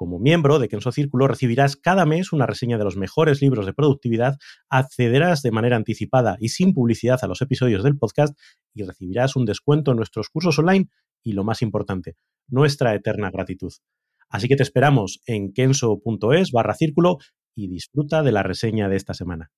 Como miembro de Kenso Círculo recibirás cada mes una reseña de los mejores libros de productividad, accederás de manera anticipada y sin publicidad a los episodios del podcast y recibirás un descuento en nuestros cursos online y lo más importante, nuestra eterna gratitud. Así que te esperamos en kenso.es barra círculo y disfruta de la reseña de esta semana.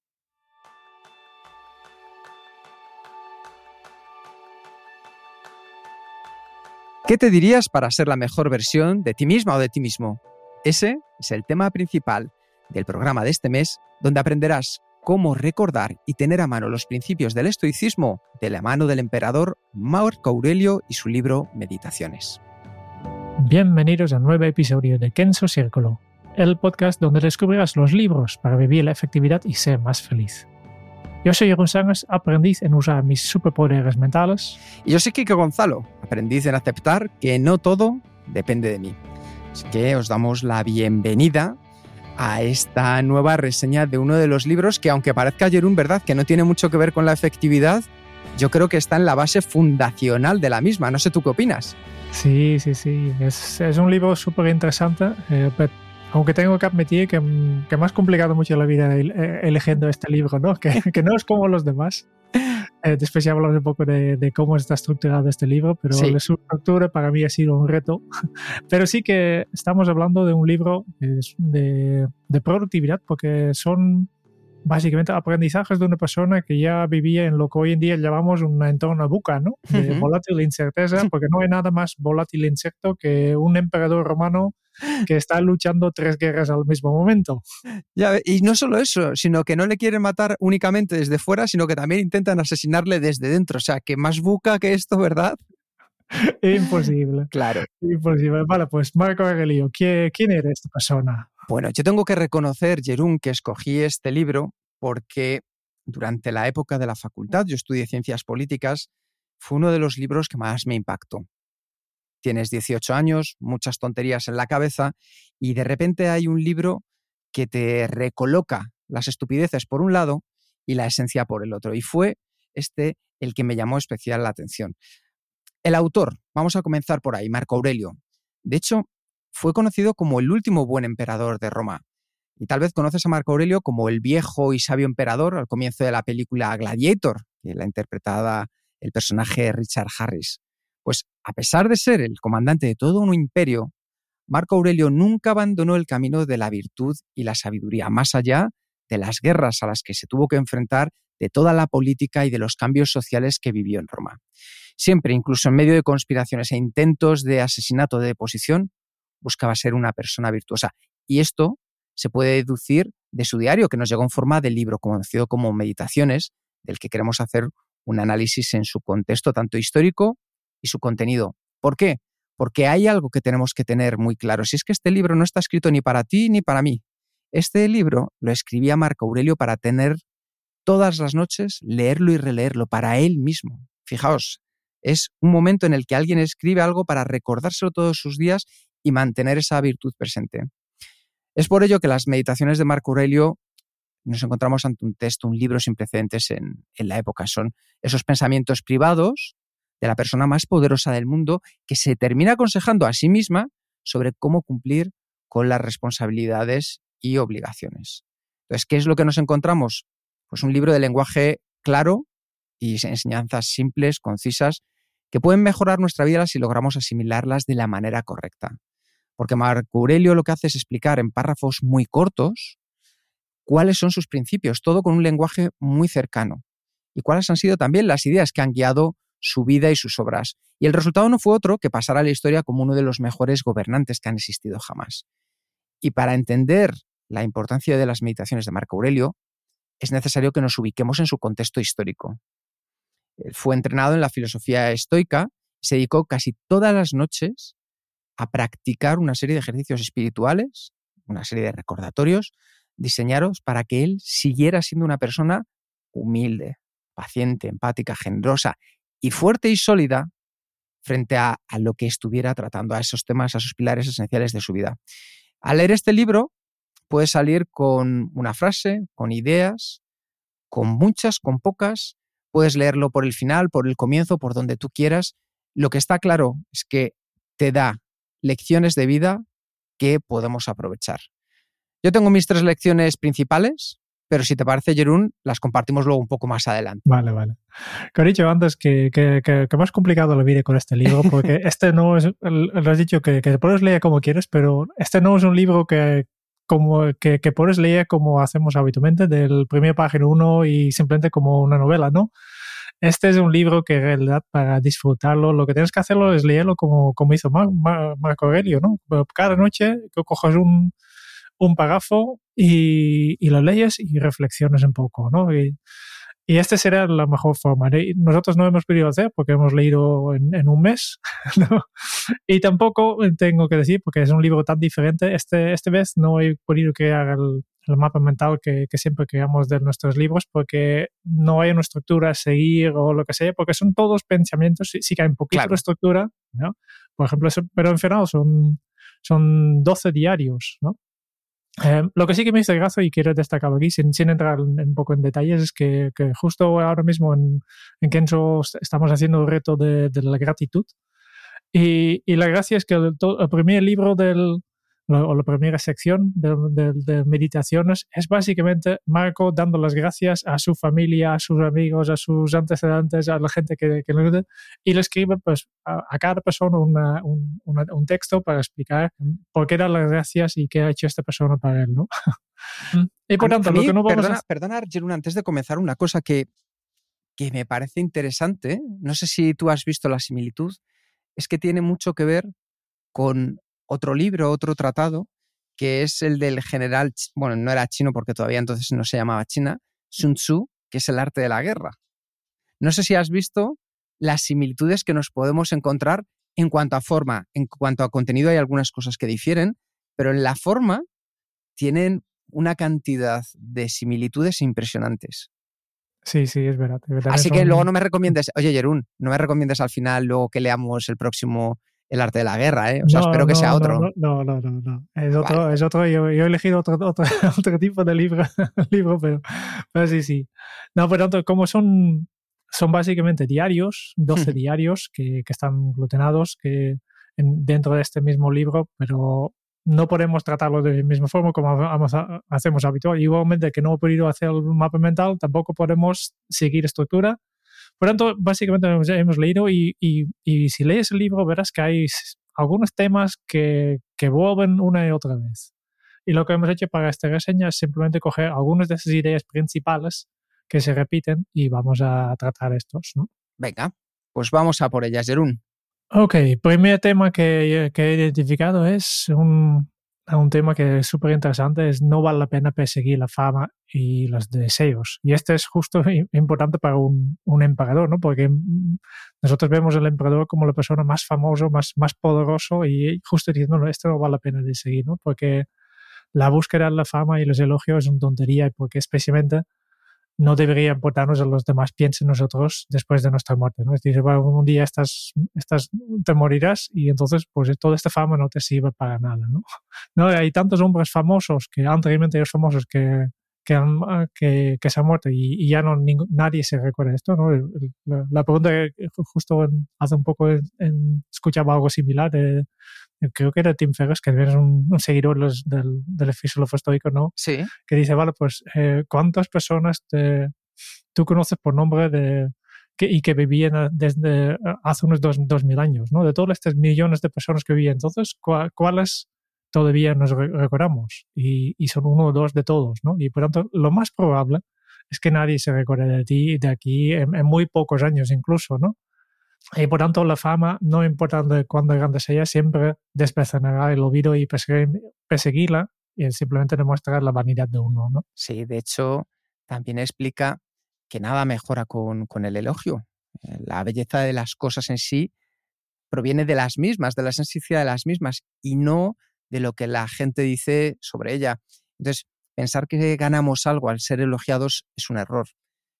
¿Qué te dirías para ser la mejor versión de ti misma o de ti mismo? Ese es el tema principal del programa de este mes, donde aprenderás cómo recordar y tener a mano los principios del estoicismo de la mano del emperador Marco Aurelio y su libro Meditaciones. Bienvenidos a un nuevo episodio de Kenso Círculo, el podcast donde descubrirás los libros para vivir la efectividad y ser más feliz. Yo soy Jeroen Sánchez, aprendiz en usar mis superpoderes mentales. Y yo soy Kike Gonzalo, aprendiz en aceptar que no todo depende de mí. Así que os damos la bienvenida a esta nueva reseña de uno de los libros que, aunque parezca Jerún, ¿verdad? Que no tiene mucho que ver con la efectividad, yo creo que está en la base fundacional de la misma. No sé tú qué opinas. Sí, sí, sí. Es, es un libro súper interesante, eh, aunque tengo que admitir que, que, me has complicado mucho la vida eligiendo este libro, ¿no? Que, que no es como los demás. Eh, después ya hablamos un poco de, de, cómo está estructurado este libro, pero sí. su estructura para mí ha sido un reto. pero sí que estamos hablando de un libro de, de productividad, porque son básicamente aprendizajes de una persona que ya vivía en lo que hoy en día llamamos un entorno buca, ¿no? De volátil incerteza, porque no hay nada más volátil e incierto que un emperador romano que está luchando tres guerras al mismo momento. Ya, y no solo eso, sino que no le quieren matar únicamente desde fuera, sino que también intentan asesinarle desde dentro. O sea, que más buca que esto, ¿verdad? Imposible. Claro. Imposible. Vale, pues Marco Aurelio, ¿quién, ¿quién era esta persona? Bueno, yo tengo que reconocer, Jerún, que escogí este libro porque durante la época de la facultad, yo estudié ciencias políticas, fue uno de los libros que más me impactó. Tienes 18 años, muchas tonterías en la cabeza y de repente hay un libro que te recoloca las estupideces por un lado y la esencia por el otro. Y fue este el que me llamó especial la atención. El autor, vamos a comenzar por ahí, Marco Aurelio. De hecho, fue conocido como el último buen emperador de Roma. Y tal vez conoces a Marco Aurelio como el viejo y sabio emperador al comienzo de la película Gladiator, que la interpretaba el personaje Richard Harris. Pues a pesar de ser el comandante de todo un imperio, Marco Aurelio nunca abandonó el camino de la virtud y la sabiduría, más allá de las guerras a las que se tuvo que enfrentar, de toda la política y de los cambios sociales que vivió en Roma. Siempre, incluso en medio de conspiraciones e intentos de asesinato de deposición, buscaba ser una persona virtuosa. Y esto se puede deducir de su diario, que nos llegó en forma de libro conocido como Meditaciones, del que queremos hacer un análisis en su contexto tanto histórico y su contenido. ¿Por qué? Porque hay algo que tenemos que tener muy claro. Si es que este libro no está escrito ni para ti ni para mí. Este libro lo escribía Marco Aurelio para tener todas las noches, leerlo y releerlo para él mismo. Fijaos, es un momento en el que alguien escribe algo para recordárselo todos sus días y mantener esa virtud presente. Es por ello que las meditaciones de Marco Aurelio nos encontramos ante un texto, un libro sin precedentes en, en, la época. Son esos pensamientos privados de la persona más poderosa del mundo que se termina aconsejando a sí misma sobre cómo cumplir con las responsabilidades y obligaciones. Entonces, ¿qué es lo que nos encontramos? Pues un libro de lenguaje claro y enseñanzas simples, concisas, que pueden mejorar nuestra vida si logramos asimilarlas de la manera correcta porque Marco Aurelio lo que hace es explicar en párrafos muy cortos cuáles son sus principios, todo con un lenguaje muy cercano. Y cuáles han sido también las ideas que han guiado su vida y sus obras. Y el resultado no fue otro que pasar a la historia como uno de los mejores gobernantes que han existido jamás. Y para entender la importancia de las meditaciones de Marco Aurelio, es necesario que nos ubiquemos en su contexto histórico. Él fue entrenado en la filosofía estoica se dedicó casi todas las noches a practicar una serie de ejercicios espirituales, una serie de recordatorios diseñados para que él siguiera siendo una persona humilde, paciente, empática, generosa y fuerte y sólida frente a, lo que estuviera tratando, a esos temas, a esos pilares esenciales de su vida. Al leer este libro, puedes salir con una frase, con ideas, con muchas, con pocas. Puedes leerlo por el final, por el comienzo, por donde tú quieras. Lo que está claro es que te da lecciones de vida que podemos aprovechar. Yo tengo mis tres lecciones principales, pero si te parece, Jerún, las compartimos luego un poco más adelante. Vale, vale. Que he dicho antes que, que, que, que más complicado lo viene con este libro, porque este no es, lo has dicho que, que puedes leer como quieres, pero este no es un libro que, como, que, que puedes leer como hacemos habitualmente, del primer página uno y simplemente como una novela, ¿no? Este es un libro que en realidad para disfrutarlo lo que tienes que hacerlo es leerlo como, como hizo Mar, Mar, Marco Aurelio, ¿no? Cada noche que cojas un, un párrafo y, y, lo leyes y reflexiones un poco, ¿no? Y, y esta será la mejor forma. Nosotros no hemos podido hacer porque hemos leído en, en un mes, ¿no? Y tampoco tengo que decir, porque es un libro tan diferente, este, este vez no he podido crear el, el mapa mental que, que, siempre creamos de nuestros libros porque no hay una estructura a seguir o lo que sea, porque son todos pensamientos, sí, sí que hay un poquito claro. de estructura, ¿no? Por ejemplo, pero en final son, son 12 diarios, ¿no? Eh, lo que sí que me hizo gracia y quiero destacarlo aquí, sin, sin entrar en, un poco en detalles, es que, que justo ahora mismo en, en, Kenzo estamos haciendo el reto de, de la gratitud. Y, y, la gracia es que el, el primer libro del, o la primera sección de, de, de, meditaciones es básicamente Marco dando las gracias a su familia, a sus amigos, a sus antecedentes, a la gente que, que le y le escribe pues, a, a cada persona una, un, una, un, texto para explicar por qué dan las gracias y qué ha hecho esta persona para él. ¿no? y por tanto, mí, lo que no vamos perdona, a... perdona, Jerún, antes de comenzar, una cosa que, que me parece interesante, no sé si tú has visto la similitud, es que tiene mucho que ver con otro libro, otro tratado, que es el del general, bueno, no era chino porque todavía entonces no se llamaba China, Sun Tzu, que es el arte de la guerra. No sé si has visto las similitudes que nos podemos encontrar en cuanto a forma, en cuanto a contenido hay algunas cosas que difieren, pero en la forma tienen una cantidad de similitudes impresionantes. Sí, sí, es verdad. Es verdad Así que son... luego no me recomiendes, oye Jerún, no me recomiendes al final luego que leamos el próximo el arte de la guerra, ¿eh? O sea, no, espero que no, sea otro. No, no, no, no. Es otro, vale. es otro. Yo, yo, he elegido otro, otro, otro tipo de libro, libro pero, pero, sí, sí. No, por tanto, como son, son básicamente diarios, 12 diarios que, que, están glutenados que en, dentro de este mismo libro, pero no podemos tratarlo de la misma forma como vamos a, hacemos habitual. Igualmente que no he podido hacer el mapa mental, tampoco podemos seguir estructura por tanto, básicamente hemos, hemos leído y, y, y, si lees el libro verás que hay algunos temas que, que vuelven una y otra vez. Y lo que hemos hecho para esta reseña es simplemente coger algunas de esas ideas principales que se repiten y vamos a tratar estos, ¿no? Venga, pues vamos a por ellas, Jerún. Ok, primer tema que, que he identificado es un, un tema que es súper interesante, es no vale la pena perseguir la fama y los deseos. Y este es justo importante para un, un emperador, ¿no? Porque nosotros vemos al emperador como la persona más famosa, más, más poderoso y justo diciendo, no, esto no vale la pena de seguir, ¿no? Porque la búsqueda de la fama y los elogios es una tontería porque especialmente no debería importarnos a los demás piensen nosotros después de nuestra muerte. ¿no? Es decir, bueno, un día estás, estás, te morirás y entonces pues toda esta fama no te sirve para nada. ¿no? Hay tantos hombres famosos, que anteriormente ellos famosos, que, que, que, que se han muerto y, y ya no nadie se recuerda esto. ¿no? La, la, pregunta que justo en, hace un poco en, escuchaba algo similar de, creo que era Tim Ferriss, que es un, un seguidor los, del, del filósofo estoico, ¿no? Sí. Que dice, vale, pues, eh, ¿cuántas personas te, tú conoces por nombre de, que, y que vivían desde hace unos dos, dos, mil años, ¿no? De todos estos millones de personas que vivían. Entonces, ¿cuáles todavía nos recordamos y, son uno o dos de todos, ¿no? Y por tanto, lo más probable es que nadie se recuerde de ti de aquí en, muy pocos años incluso, ¿no? Y por tanto, la fama, no importando cuándo grande sea, siempre despecenará el olvido y perseguirla y simplemente demostrar la vanidad de uno, ¿no? Sí, de hecho, también explica que nada mejora con, con el elogio. Eh, la belleza de las cosas en sí proviene de las mismas, de la esencia de las mismas y no de lo que la gente dice sobre ella. Entonces, pensar que ganamos algo al ser elogiados es un error.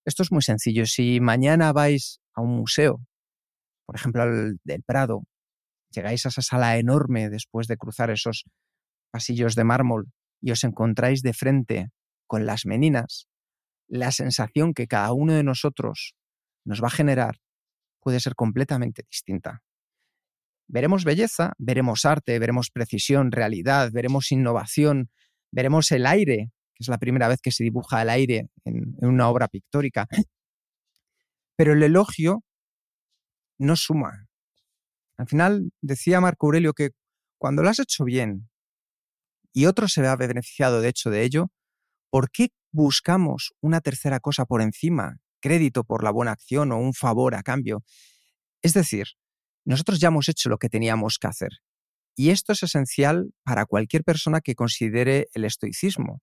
Esto es muy sencillo. Si mañana vais a un museo, por ejemplo, al del Prado, llegáis a esa sala enorme después de cruzar esos pasillos de mármol y os encontráis de frente con las meninas, la sensación que cada uno de nosotros nos va a generar puede ser completamente distinta. Veremos belleza, veremos arte, veremos precisión, realidad, veremos innovación, veremos el aire, que es la primera vez que se dibuja el aire en, una obra pictórica. Pero el elogio no suma. Al final decía Marco Aurelio que cuando lo has hecho bien y otro se vea beneficiado de hecho de ello, ¿por qué buscamos una tercera cosa por encima? Crédito por la buena acción o un favor a cambio. Es decir, nosotros ya hemos hecho lo que teníamos que hacer. Y esto es esencial para cualquier persona que considere el estoicismo.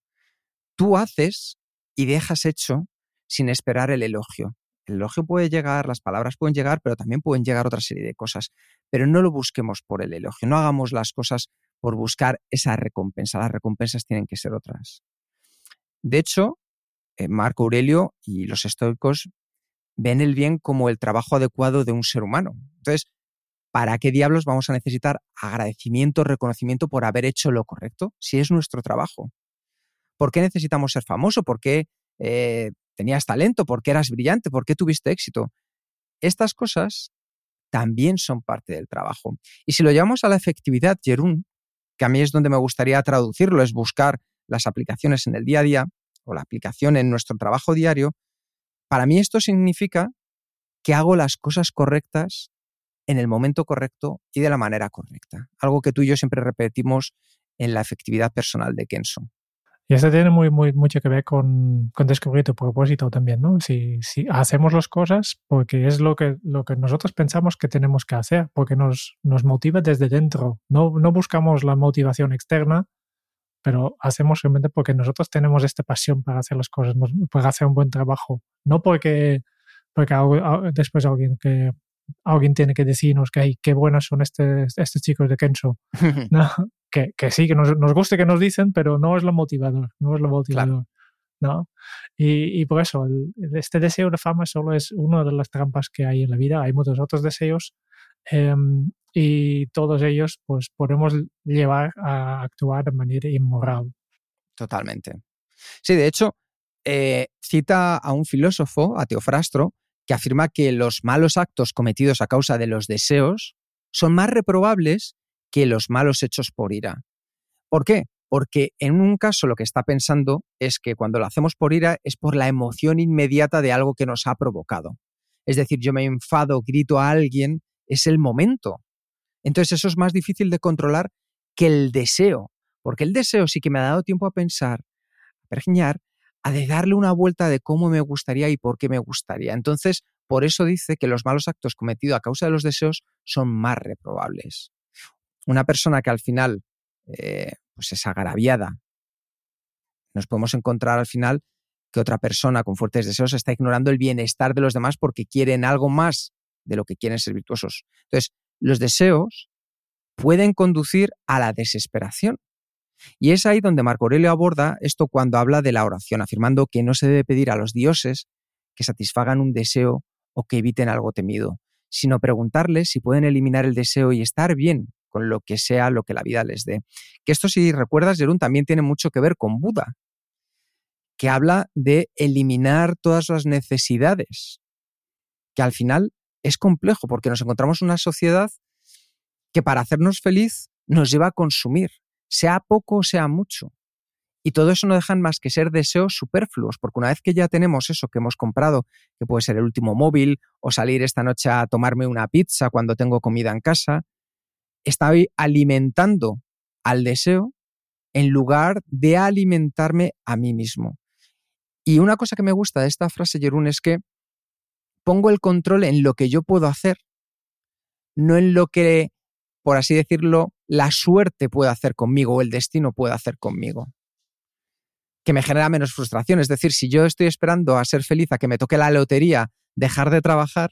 Tú haces y dejas hecho sin esperar el elogio. El elogio puede llegar, las palabras pueden llegar, pero también pueden llegar otra serie de cosas. Pero no lo busquemos por el elogio, no hagamos las cosas por buscar esa recompensa. Las recompensas tienen que ser otras. De hecho, eh, Marco Aurelio y los estoicos ven el bien como el trabajo adecuado de un ser humano. Entonces, ¿para qué diablos vamos a necesitar agradecimiento, reconocimiento por haber hecho lo correcto si es nuestro trabajo? ¿Por qué necesitamos ser famoso? ¿Por qué eh, tenías talento? ¿Por qué eras brillante? ¿Por qué tuviste éxito? Estas cosas también son parte del trabajo. Y si lo llevamos a la efectividad, Jerún, que a mí es donde me gustaría traducirlo, es buscar las aplicaciones en el día a día o la aplicación en nuestro trabajo diario, para mí esto significa que hago las cosas correctas en el momento correcto y de la manera correcta. Algo que tú y yo siempre repetimos en la efectividad personal de Kenso. Y esto tiene muy, muy, mucho que ver con, con descubrir tu propósito también, ¿no? Si, si, hacemos las cosas porque es lo que, lo que nosotros pensamos que tenemos que hacer, porque nos, nos motiva desde dentro. No, no buscamos la motivación externa, pero hacemos realmente porque nosotros tenemos esta pasión para hacer las cosas, para hacer un buen trabajo. No porque, porque después alguien que alguien tiene que decirnos que qué buenos son estos, estos chicos de Kenzo. ¿no? Que, que, sí, que nos, nos, guste que nos dicen, pero no es lo motivador, no es lo motivador. ¿no? Y, y, por eso, este deseo de fama solo es una de las trampas que hay en la vida. Hay muchos otros deseos em, y todos ellos pues podemos llevar a actuar de manera inmoral. Totalmente. Sí, de hecho, eh, cita a un filósofo, a Teofrastro, que afirma que los malos actos cometidos a causa de los deseos son más reprobables que los malos hechos por ira. ¿Por qué? Porque en un caso lo que está pensando es que cuando lo hacemos por ira es por la emoción inmediata de algo que nos ha provocado. Es decir, yo me enfado, grito a alguien, es el momento. Entonces eso es más difícil de controlar que el deseo, porque el deseo sí que me ha dado tiempo a pensar, a pergeñar, a de darle una vuelta de cómo me gustaría y por qué me gustaría. Entonces, por eso dice que los malos actos cometidos a causa de los deseos son más reprobables. Una persona que al final eh, pues es agraviada, nos podemos encontrar al final que otra persona con fuertes deseos está ignorando el bienestar de los demás porque quieren algo más de lo que quieren ser virtuosos. Entonces, los deseos pueden conducir a la desesperación. Y es ahí donde Marco Aurelio aborda esto cuando habla de la oración, afirmando que no se debe pedir a los dioses que satisfagan un deseo o que eviten algo temido, sino preguntarles si pueden eliminar el deseo y estar bien con lo que sea lo que la vida les dé. Que esto, si recuerdas, Jerún, también tiene mucho que ver con Buda, que habla de eliminar todas las necesidades, que al final es complejo porque nos encontramos en una sociedad que para hacernos feliz nos lleva a consumir, sea poco o sea mucho. Y todo eso no dejan más que ser deseos superfluos, porque una vez que ya tenemos eso que hemos comprado, que puede ser el último móvil o salir esta noche a tomarme una pizza cuando tengo comida en casa, estoy alimentando al deseo en lugar de alimentarme a mí mismo. Y una cosa que me gusta de esta frase, Jerún, es que pongo el control en lo que yo puedo hacer, no en lo que, por así decirlo, la suerte puede hacer conmigo o el destino puede hacer conmigo. Que me genera menos frustración. Es decir, si yo estoy esperando a ser feliz, a que me toque la lotería, dejar de trabajar,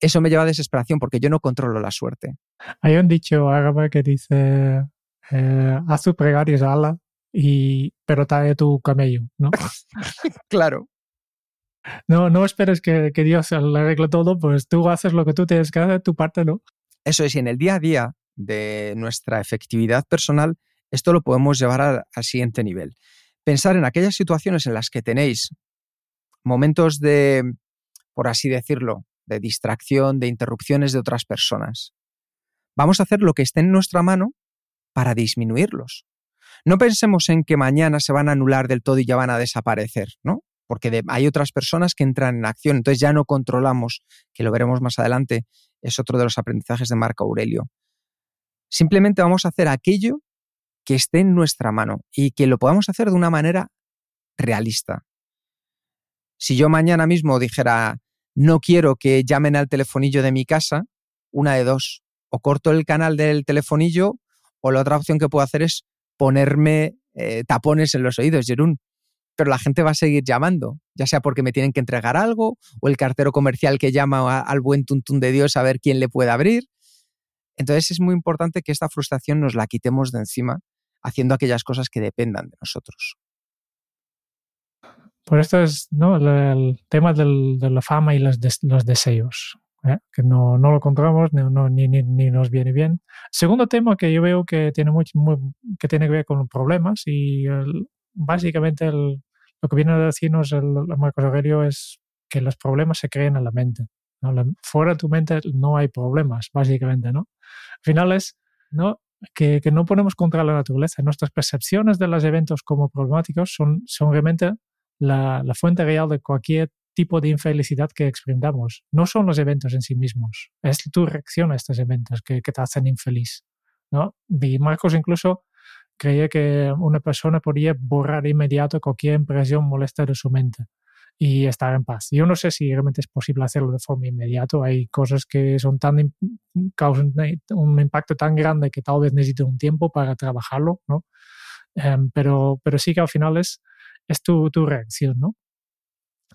eso me lleva a desesperación porque yo no controlo la suerte. Hay un dicho árabe que dice, eh, haz tu pregarias ala, y, pero trae tu camello, ¿no? claro. No, no esperes que, que Dios le arregle todo, pues tú haces lo que tú tienes que hacer, tu parte no. Eso es, y en el día a día de nuestra efectividad personal, esto lo podemos llevar al, al siguiente nivel. Pensar en aquellas situaciones en las que tenéis momentos de, por así decirlo, de distracción, de interrupciones de otras personas. Vamos a hacer lo que esté en nuestra mano para disminuirlos. No pensemos en que mañana se van a anular del todo y ya van a desaparecer, ¿no? Porque hay otras personas que entran en acción, entonces ya no controlamos, que lo veremos más adelante, es otro de los aprendizajes de Marco Aurelio. Simplemente vamos a hacer aquello que esté en nuestra mano y que lo podamos hacer de una manera realista. Si yo mañana mismo dijera, no quiero que llamen al telefonillo de mi casa, una de dos, o corto el canal del telefonillo o la otra opción que puedo hacer es ponerme eh, tapones en los oídos, Jerún. Pero la gente va a seguir llamando, ya sea porque me tienen que entregar algo o el cartero comercial que llama al buen tuntún de Dios a ver quién le puede abrir. Entonces es muy importante que esta frustración nos la quitemos de encima haciendo aquellas cosas que dependan de nosotros. Por esto es ¿no? el, tema del, de la fama y los, los deseos, ¿eh? que no, no, lo controlamos no, ni, ni, ni, nos viene bien. Segundo tema que yo veo que tiene, muy, que, tiene que ver con problemas y el, básicamente el, lo que viene a decirnos el, Marcos Aurelio es que los problemas se crean en la mente. ¿no? La, fuera de tu mente no hay problemas, básicamente. ¿no? Al final es ¿no? Que, que, no ponemos contra la naturaleza. Nuestras percepciones de los eventos como problemáticos son, son realmente la, fuente real de cualquier tipo de infelicidad que experimentamos. No son los eventos en sí mismos, es tu reacción a estos eventos que, te hacen infeliz. ¿no? Y Marcos incluso creía que una persona podía borrar inmediato cualquier impresión molesta de su mente y estar en paz. Yo no sé si realmente es posible hacerlo de forma inmediata. Hay cosas que son tan causan un impacto tan grande que tal vez necesite un tiempo para trabajarlo, ¿no? Um, pero, pero sí que al final es es tu, tu reacción, ¿no?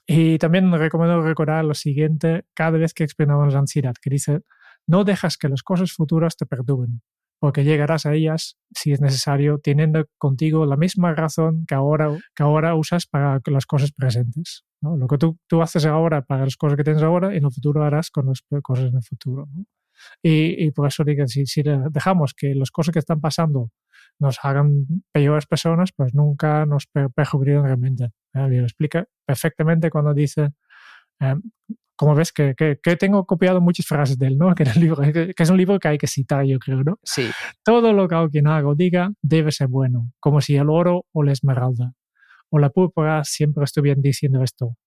Y también recomiendo recordar lo siguiente cada vez que experimentamos ansiedad, que dice, no dejas que las cosas futuras te perturben, porque llegarás a ellas, si es necesario, teniendo contigo la misma razón que ahora, que ahora usas para las cosas presentes. Lo que tú, tú haces ahora para las cosas que tienes ahora, en el futuro harás con las cosas en el futuro. Y, y, por eso digo, si, si dejamos que las cosas que están pasando nos hagan peores personas, pues nunca nos perjudican realmente. ¿eh? Y lo explica perfectamente cuando dice, eh, como ves que, que, que, tengo copiado muchas frases de él, ¿no? Que, el libro, que, es un libro que hay que citar, yo creo, ¿no? Sí. Todo lo que alguien haga o diga debe ser bueno, como si el oro o la esmeralda o la púrpura siempre estuvieran diciendo esto.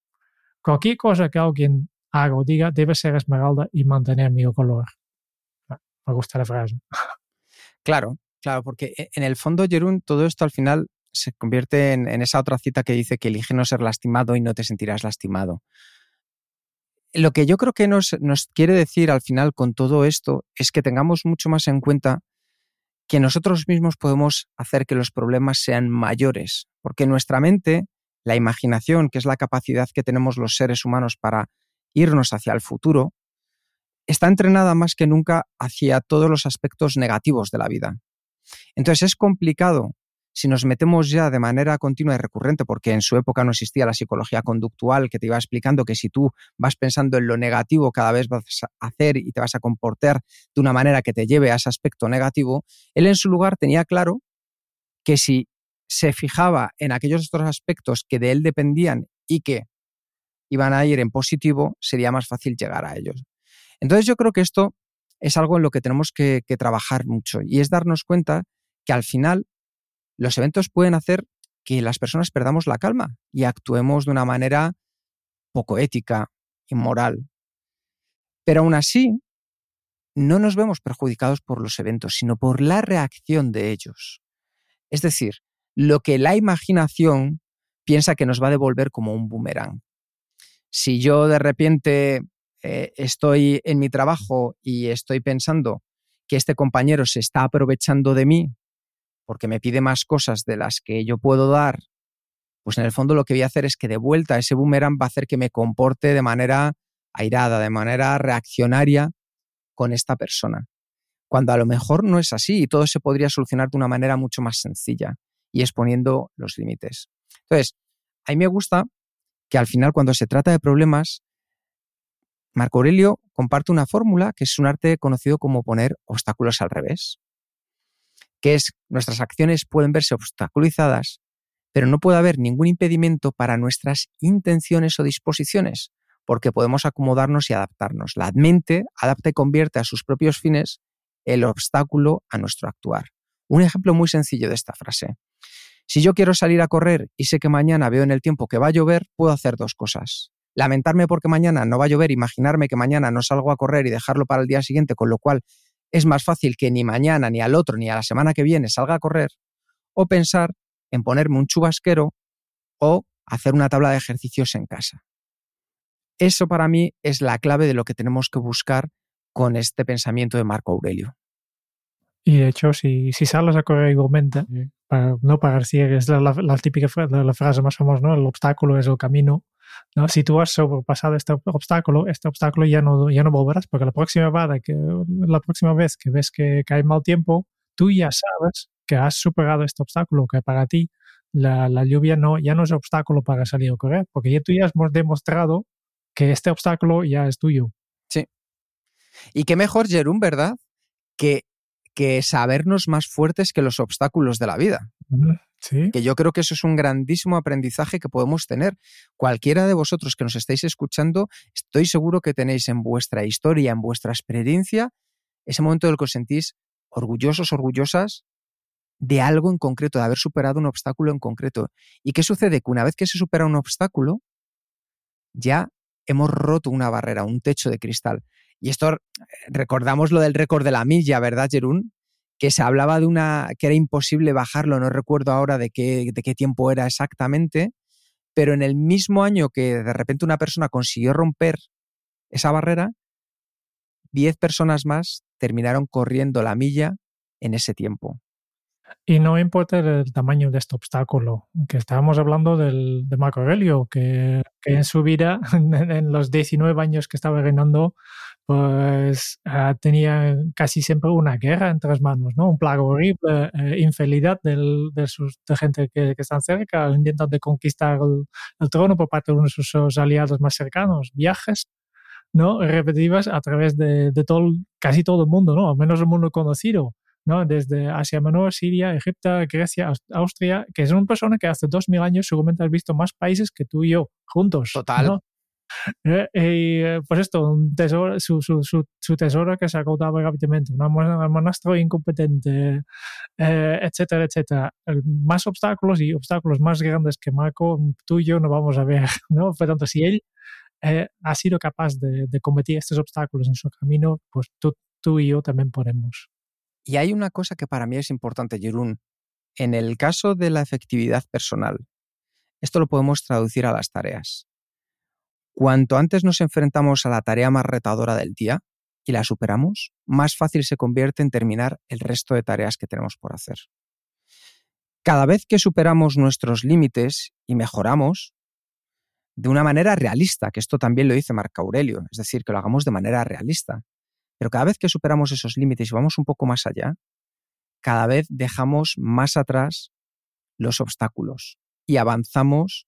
Cualquier cosa que alguien haga o diga debe ser esmeralda y mantener mi color. Me gusta la frase. Claro, Claro, porque e, en el fondo, Jerún, todo esto al final se convierte en, esa otra cita que dice que elige no ser lastimado y no te sentirás lastimado. Lo que yo creo que nos quiere decir al final con todo esto es que tengamos mucho más en cuenta que nosotros mismos podemos hacer que los problemas sean mayores, porque nuestra mente, la imaginación, que es la capacidad que tenemos los seres humanos para irnos hacia el futuro, está entrenada más que nunca hacia todos los aspectos negativos de la vida. Entonces es complicado si nos metemos ya de manera continua y recurrente, porque en su época no existía la psicología conductual que te iba explicando que si tú vas pensando en lo negativo cada vez vas a hacer y te vas a comportar de una manera que te lleve a ese aspecto negativo, él en su lugar tenía claro que si se fijaba en aquellos otros aspectos que de él dependían y que iban a ir en positivo, sería más fácil llegar a ellos. Entonces yo creo que esto es algo en lo que tenemos que, trabajar mucho y es darnos cuenta que al final los eventos pueden hacer que las personas perdamos la calma y actuemos de una manera poco ética, inmoral. Pero aún así, no nos vemos perjudicados por los eventos, sino por la reacción de ellos. Es decir, lo que la imaginación piensa que nos va a devolver como un boomerang. Si yo de repente eh, estoy en mi trabajo y estoy pensando que este compañero se está aprovechando de mí porque me pide más cosas de las que yo puedo dar, pues en el fondo lo que voy a hacer es que de vuelta ese boomerang va a hacer que me comporte de manera airada, de manera reaccionaria con esta persona. Cuando a lo mejor no es así y todo se podría solucionar de una manera mucho más sencilla y exponiendo los límites. Entonces, a mí me gusta que al final cuando se trata de problemas, Marco Aurelio comparte una fórmula que es un arte conocido como poner obstáculos al revés, que es nuestras acciones pueden verse obstaculizadas, pero no puede haber ningún impedimento para nuestras intenciones o disposiciones, porque podemos acomodarnos y adaptarnos. La mente adapta y convierte a sus propios fines el obstáculo a nuestro actuar. Un ejemplo muy sencillo de esta frase. Si yo quiero salir a correr y sé que mañana veo en el tiempo que va a llover, puedo hacer dos cosas. Lamentarme porque mañana no va a llover, imaginarme que mañana no salgo a correr y dejarlo para el día siguiente, con lo cual es más fácil que ni mañana, ni al otro, ni a la semana que viene salga a correr. O pensar en ponerme un chubasquero o hacer una tabla de ejercicios en casa. Eso para mí es la clave de lo que tenemos que buscar con este pensamiento de Marco Aurelio. Y de hecho, si, si sales a correr igualmente, para no pagar ciegues, la, la, típica la frase más famosa, ¿no? El obstáculo es el camino. ¿No? Si tú has sobrepasado este obstáculo, este obstáculo ya no, ya no volverás, porque la próxima, vez que, la próxima vez que ves que, que hay mal tiempo, tú ya sabes que has superado este obstáculo, que para ti la, la, lluvia no, ya no es obstáculo para salir a correr, porque ya tú ya has demostrado que este obstáculo ya es tuyo. Sí. Y qué mejor, Jerún, ¿verdad? Que, que sabernos más fuertes que los obstáculos de la vida. Sí. Que yo creo que eso es un grandísimo aprendizaje que podemos tener. Cualquiera de vosotros que nos estáis escuchando, estoy seguro que tenéis en vuestra historia, en vuestra experiencia, ese momento del que os sentís orgullosos, orgullosas de algo en concreto, de haber superado un obstáculo en concreto. ¿Y qué sucede? Que una vez que se supera un obstáculo, ya hemos roto una barrera, un techo de cristal. Y esto recordamos lo del récord de la milla, ¿verdad, Jerún? Que se hablaba de una que era imposible bajarlo, no recuerdo ahora de qué, de qué tiempo era exactamente, pero en el mismo año que de repente una persona consiguió romper esa barrera, 10 personas más terminaron corriendo la milla en ese tiempo. Y no importa el tamaño de este obstáculo, que estábamos hablando del, de Marco Aurelio, que, que en su vida, en, los 19 años que estaba reinando, pues uh, tenía casi siempre una guerra entre las manos, ¿no? Un plago horrible, eh, infidelidad del, de, sus, de gente que, que están cerca, intentos de conquistar el, el, trono por parte de uno de sus, sus aliados más cercanos, viajes, ¿no? Repetitivas a través de, de todo, casi todo el mundo, ¿no? Al menos el mundo conocido. ¿no? desde Asia Menor, Siria, Egipto, Grecia, Austria, que es una persona que hace dos mil años seguramente has visto más países que tú y yo juntos. Total. ¿no? Eh, y pues esto, un tesoro, su, su, su, su, tesoro que se agotaba rápidamente, un monastro incompetente, eh, etcétera, etcétera. Más obstáculos y obstáculos más grandes que Marco, tú y yo no vamos a ver, ¿no? Por tanto, si él eh, ha sido capaz de, de combatir estos obstáculos en su camino, pues tú, tú y yo también podemos. Y hay una cosa que para mí es importante, Jerún. En el caso de la efectividad personal, esto lo podemos traducir a las tareas. Cuanto antes nos enfrentamos a la tarea más retadora del día y la superamos, más fácil se convierte en terminar el resto de tareas que tenemos por hacer. Cada vez que superamos nuestros límites y mejoramos, de una manera realista, que esto también lo dice Marco Aurelio, es decir, que lo hagamos de manera realista, pero cada vez que superamos esos límites y vamos un poco más allá, cada vez dejamos más atrás los obstáculos y avanzamos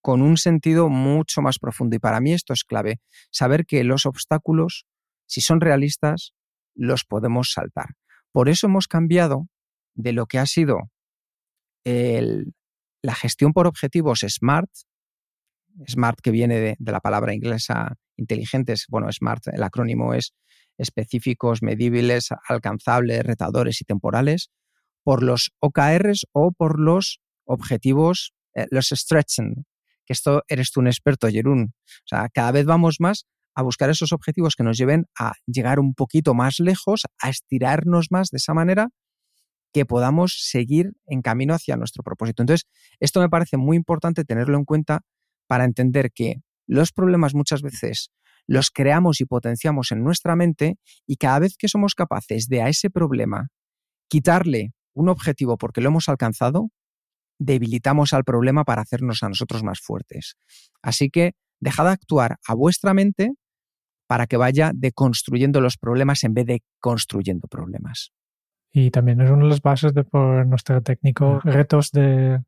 con un sentido mucho más profundo. Y para mí esto es clave, saber que los obstáculos, si son realistas, los podemos saltar. Por eso hemos cambiado de lo que ha sido el, la gestión por objetivos SMART, SMART que viene de, la palabra inglesa inteligentes, bueno, SMART, el acrónimo es específicos, medibles, alcanzables, retadores y temporales, por los OKRs o por los objetivos, eh, los stretching, que esto eres tú un experto, Jerún. O sea, cada vez vamos más a buscar esos objetivos que nos lleven a llegar un poquito más lejos, a estirarnos más de esa manera que podamos seguir en camino hacia nuestro propósito. Entonces, esto me parece muy importante tenerlo en cuenta para entender que los problemas muchas veces los creamos y potenciamos en nuestra mente y cada vez que somos capaces de a ese problema quitarle un objetivo porque lo hemos alcanzado, debilitamos al problema para hacernos a nosotros más fuertes. Así que dejad actuar a vuestra mente para que vaya deconstruyendo los problemas en vez de construyendo problemas. Y también es una de las bases de por nuestro técnico retos de,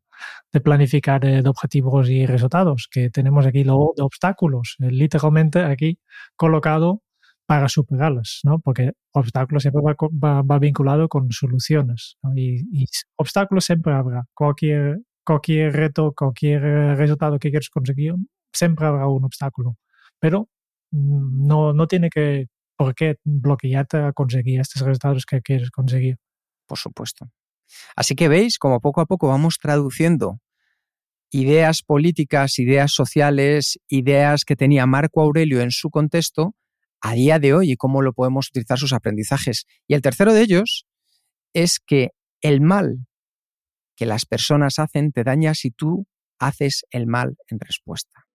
planificar eh, de objetivos y resultados, que tenemos aquí lo de obstáculos, eh, literalmente aquí colocado para superarlos, ¿no? Porque obstáculos siempre va, vinculado con soluciones, y, obstáculos siempre habrá. Cualquier, cualquier reto, cualquier resultado que quieras conseguir, siempre habrá un obstáculo. Pero mm, no, no tiene que por qué bloquearte a conseguir estos resultados que quieres conseguir. Por supuesto. Así que veis como poco a poco vamos traduciendo ideas políticas, ideas sociales, ideas que tenía Marco Aurelio en su contexto a día de hoy y cómo lo podemos utilizar sus aprendizajes. Y el tercero de ellos es que el mal que las personas hacen te daña si tú haces el mal en respuesta.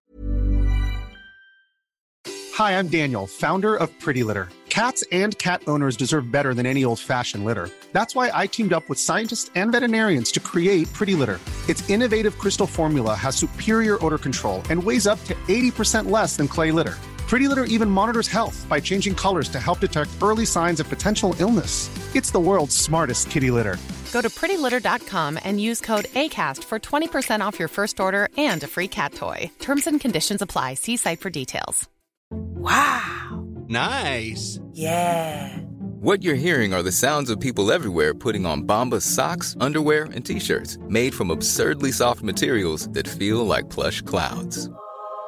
Hi, I'm Daniel, founder of Pretty Litter. Cats and cat owners deserve better than any old-fashioned litter. That's why I teamed up with scientists and veterinarians to create Pretty Litter. Its innovative crystal formula has superior odor control and weighs up to 80% less than clay litter. Pretty Litter even monitors health by changing colors to help detect early signs of potential illness. It's the world's smartest kitty litter. Go to prettylitter.com and use code ACAST for 20% off your first order and a free cat toy. Terms and conditions apply. See site for details. Wow. Nice. Yeah. What you're hearing are the sounds of people everywhere putting on Bombas socks, underwear, and t-shirts made from absurdly soft materials that feel like plush clouds.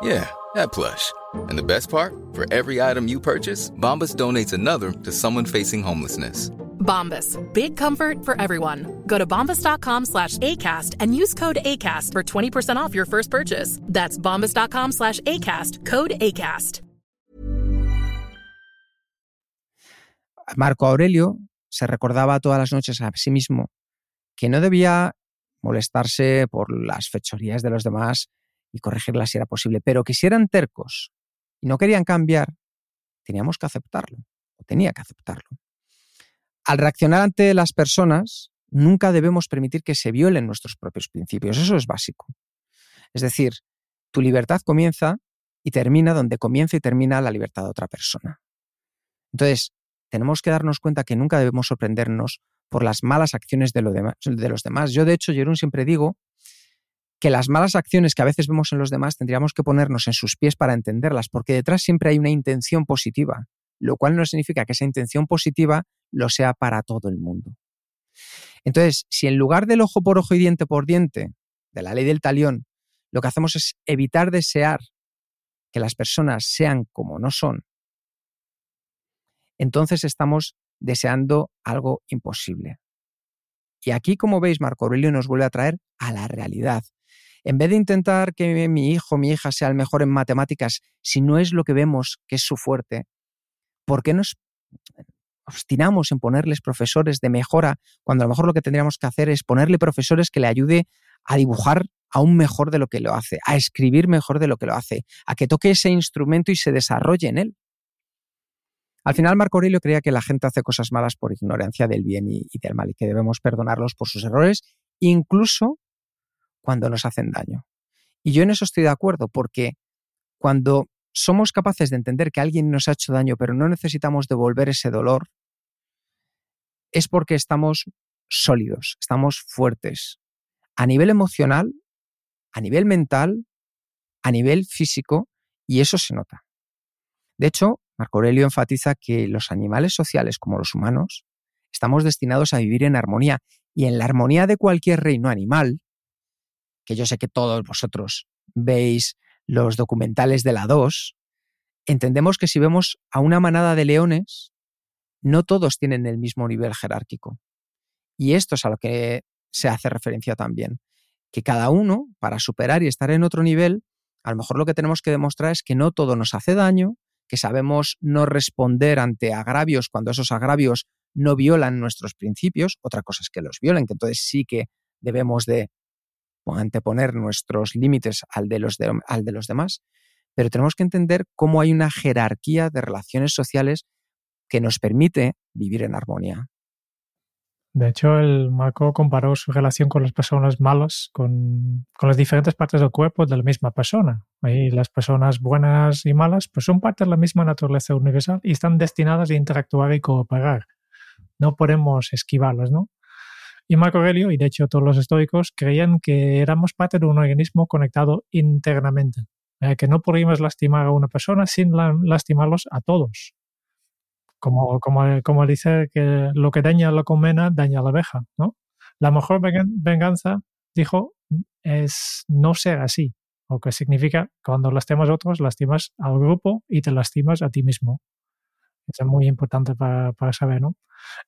Yeah, that plush. And the best part, for every item you purchase, Bombas donates another to someone facing homelessness. Bombas, big comfort for everyone. Go to bombas.com slash ACAST and use code ACAST for 20% off your first purchase. That's bombas.com slash ACAST, code ACAST. Marco Aurelio se recordaba todas las noches a sí mismo que no debía molestarse por las fechorías de los demás y corregirlas si era posible, pero que si eran tercos y no querían cambiar, teníamos que aceptarlo, o tenía que aceptarlo. Al reaccionar ante las personas, nunca debemos permitir que se violen nuestros propios principios, eso es básico. Es decir, tu libertad comienza y termina donde comienza y termina la libertad de otra persona. Entonces, tenemos que darnos cuenta que nunca debemos sorprendernos por las malas acciones de, de los demás. Yo, de hecho, Jerón siempre digo que las malas acciones que a veces vemos en los demás tendríamos que ponernos en sus pies para entenderlas, porque detrás siempre hay una intención positiva, lo cual no significa que esa intención positiva lo sea para todo el mundo. Entonces, si en lugar del ojo por ojo y diente por diente, de la ley del talión, lo que hacemos es evitar desear que las personas sean como no son, entonces estamos deseando algo imposible. Y aquí, como veis, Marco Aurelio nos vuelve a traer a la realidad, en vez de intentar que mi hijo, mi hija sea el mejor en matemáticas, si no es lo que vemos que es su fuerte, ¿por qué nos obstinamos en ponerles profesores de mejora cuando a lo mejor lo que tendríamos que hacer es ponerle profesores que le ayude a dibujar aún mejor de lo que lo hace, a escribir mejor de lo que lo hace, a que toque ese instrumento y se desarrolle en él? Al final, Marco Aurelio creía que la gente hace cosas malas por ignorancia del bien y, y del mal y que debemos perdonarlos por sus errores, incluso cuando nos hacen daño. Y yo en eso estoy de acuerdo, porque cuando somos capaces de entender que alguien nos ha hecho daño, pero no necesitamos devolver ese dolor, es porque estamos sólidos, estamos fuertes. A nivel emocional, a nivel mental, a nivel físico, y eso se nota. De hecho, Marco Aurelio enfatiza que los animales sociales, como los humanos, estamos destinados a vivir en armonía, y en la armonía de cualquier reino animal, que yo sé que todos vosotros veis los documentales de la 2, entendemos que si vemos a una manada de leones, no todos tienen el mismo nivel jerárquico. Y esto es a lo que se hace referencia también, que cada uno, para superar y estar en otro nivel, a lo mejor lo que tenemos que demostrar es que no todo nos hace daño, que sabemos no responder ante agravios cuando esos agravios no violan nuestros principios, otra cosa es que los violen, que entonces sí que debemos de anteponer nuestros límites al de, los al de los demás, pero tenemos que entender cómo hay una jerarquía de relaciones sociales que nos permite vivir en armonía. De hecho, el Marco comparó su relación con las personas malas con, con, las diferentes partes del cuerpo de la misma persona. Y las personas buenas y malas pues son parte de la misma naturaleza universal y están destinadas a interactuar y cooperar. No podemos esquivarlas, ¿no? Y Marco Aurelio, y de hecho todos los estoicos, creían que éramos parte de un organismo conectado internamente, que no podíamos lastimar a una persona sin lastimarlos a todos. Como, como, como dice que lo que daña a la colmena daña a la abeja, ¿no? La mejor venganza, dijo, es no ser así, o que significa cuando lastimas a otros, lastimas al grupo y te lastimas a ti mismo. Eso es muy importante para, para, saber, ¿no?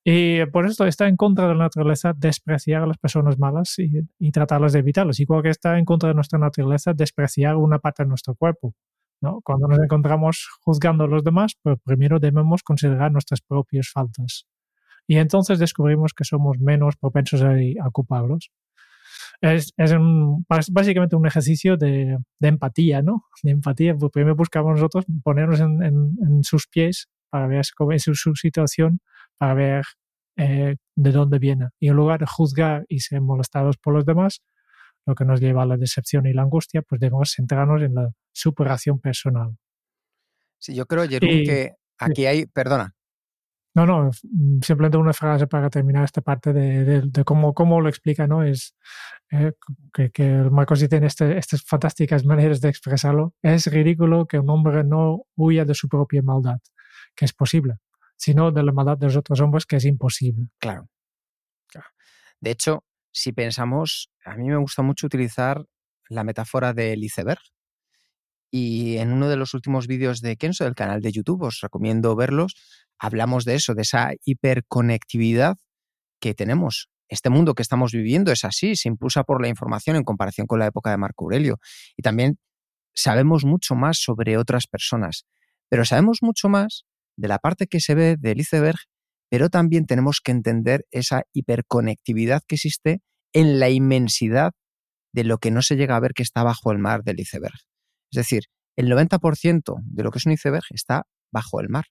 Y por esto está en contra de la naturaleza despreciar a las personas malas y, y tratarlas de evitarlas. Igual que está en contra de nuestra naturaleza despreciar una parte de nuestro cuerpo. ¿no? Cuando nos encontramos juzgando a los demás, pues primero debemos considerar nuestras propias faltas. Y entonces descubrimos que somos menos propensos a, a culparlos. Es, es un, básicamente un ejercicio de, de, empatía, ¿no? De empatía. Pues primero buscamos nosotros ponernos en, en, en sus pies para ver cómo es su, situación, para ver eh, de dónde viene. Y en lugar de juzgar y ser molestados por los demás, lo que nos lleva a la decepción y la angustia, pues debemos centrarnos en la superación personal. Sí, yo creo, Jerón, que aquí hay, perdona. No, no, simplemente una frase para terminar esta parte de, de, de cómo, cómo, lo explica, ¿no? Es eh, que, que Marcos tiene este, estas fantásticas maneras de expresarlo. Es ridículo que un hombre no huya de su propia maldad que es posible, sino de la maldad de los otros hombres, que es imposible. Claro. De hecho, si pensamos, a mí me gusta mucho utilizar la metáfora del iceberg. Y en uno de los últimos vídeos de Kenzo, del canal de YouTube, os recomiendo verlos, hablamos de eso, de esa hiperconectividad que tenemos. Este mundo que estamos viviendo es así, se impulsa por la información en comparación con la época de Marco Aurelio. Y también sabemos mucho más sobre otras personas, pero sabemos mucho más de la parte que se ve del iceberg, pero también tenemos que entender esa hiperconectividad que existe en la inmensidad de lo que no se llega a ver que está bajo el mar del iceberg. Es decir, el 90% de lo que es un iceberg está bajo el mar.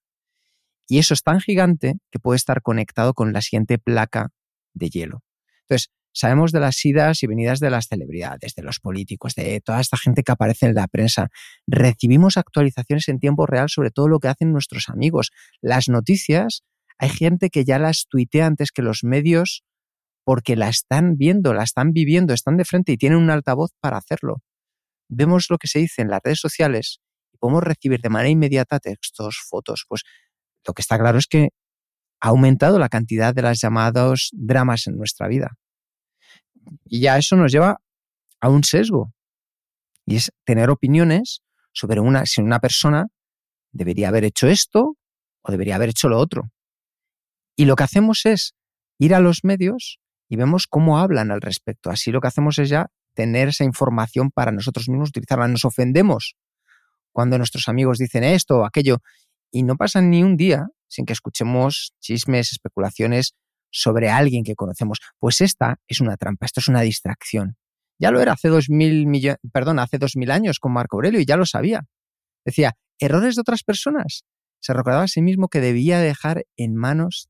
Y eso es tan gigante que puede estar conectado con la siguiente placa de hielo. Entonces, Sabemos de las idas y venidas de las celebridades, de los políticos, de toda esta gente que aparece en la prensa. Recibimos actualizaciones en tiempo real sobre todo lo que hacen nuestros amigos. Las noticias, hay gente que ya las tuitea antes que los medios porque la están viendo, la están viviendo, están de frente y tienen un altavoz para hacerlo. Vemos lo que se dice en las redes sociales y podemos recibir de manera inmediata textos, fotos. Pues lo que está claro es que ha aumentado la cantidad de las llamados dramas en nuestra vida. Y ya eso nos lleva a un sesgo. Y es tener opiniones sobre una, si una persona debería haber hecho esto o debería haber hecho lo otro. Y lo que hacemos es ir a los medios y vemos cómo hablan al respecto. Así lo que hacemos es ya tener esa información para nosotros mismos, utilizarla. Nos ofendemos cuando nuestros amigos dicen esto o aquello y no pasa ni un día sin que escuchemos chismes, especulaciones sobre alguien que conocemos. Pues esta es una trampa, esto es una distracción. Ya lo era hace dos mil perdón, hace dos mil años con Marco Aurelio y ya lo sabía. Decía, errores de otras personas. Se recordaba a sí mismo que debía dejar en manos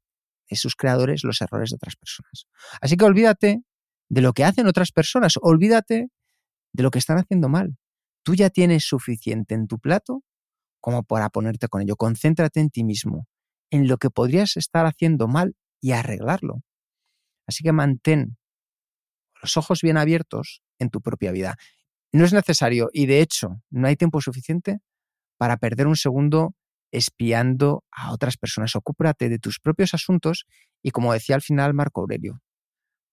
de sus creadores los errores de otras personas. Así que olvídate de lo que hacen otras personas, olvídate de lo que están haciendo mal. Tú ya tienes suficiente en tu plato como para ponerte con ello. Concéntrate en ti mismo, en lo que podrías estar haciendo mal y arreglarlo. Así que mantén los ojos bien abiertos en tu propia vida. No es necesario y de hecho no hay tiempo suficiente para perder un segundo espiando a otras personas. Ocúpate de tus propios asuntos y como decía al final Marco Aurelio,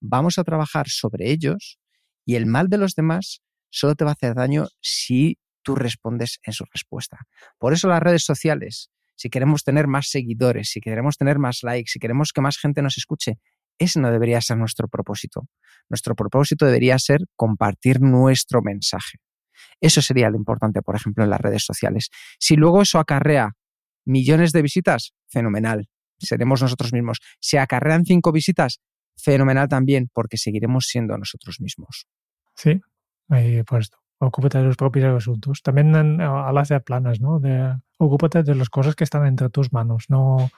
vamos a trabajar sobre ellos y el mal de los demás solo te va a hacer daño si tú respondes en su respuesta. Por eso las redes sociales si queremos tener más seguidores, si queremos tener más likes, si queremos que más gente nos escuche, ese no debería ser nuestro propósito. Nuestro propósito debería ser compartir nuestro mensaje. Eso sería lo importante, por ejemplo, en las redes sociales. Si luego eso acarrea millones de visitas, fenomenal. Seremos nosotros mismos. Si acarrean cinco visitas, fenomenal también, porque seguiremos siendo nosotros mismos. Sí, eh, pues ocúpate de los propios asuntos. También en, a las de planas, ¿no? De, ocúpate de las cosas que están entre tus manos. No,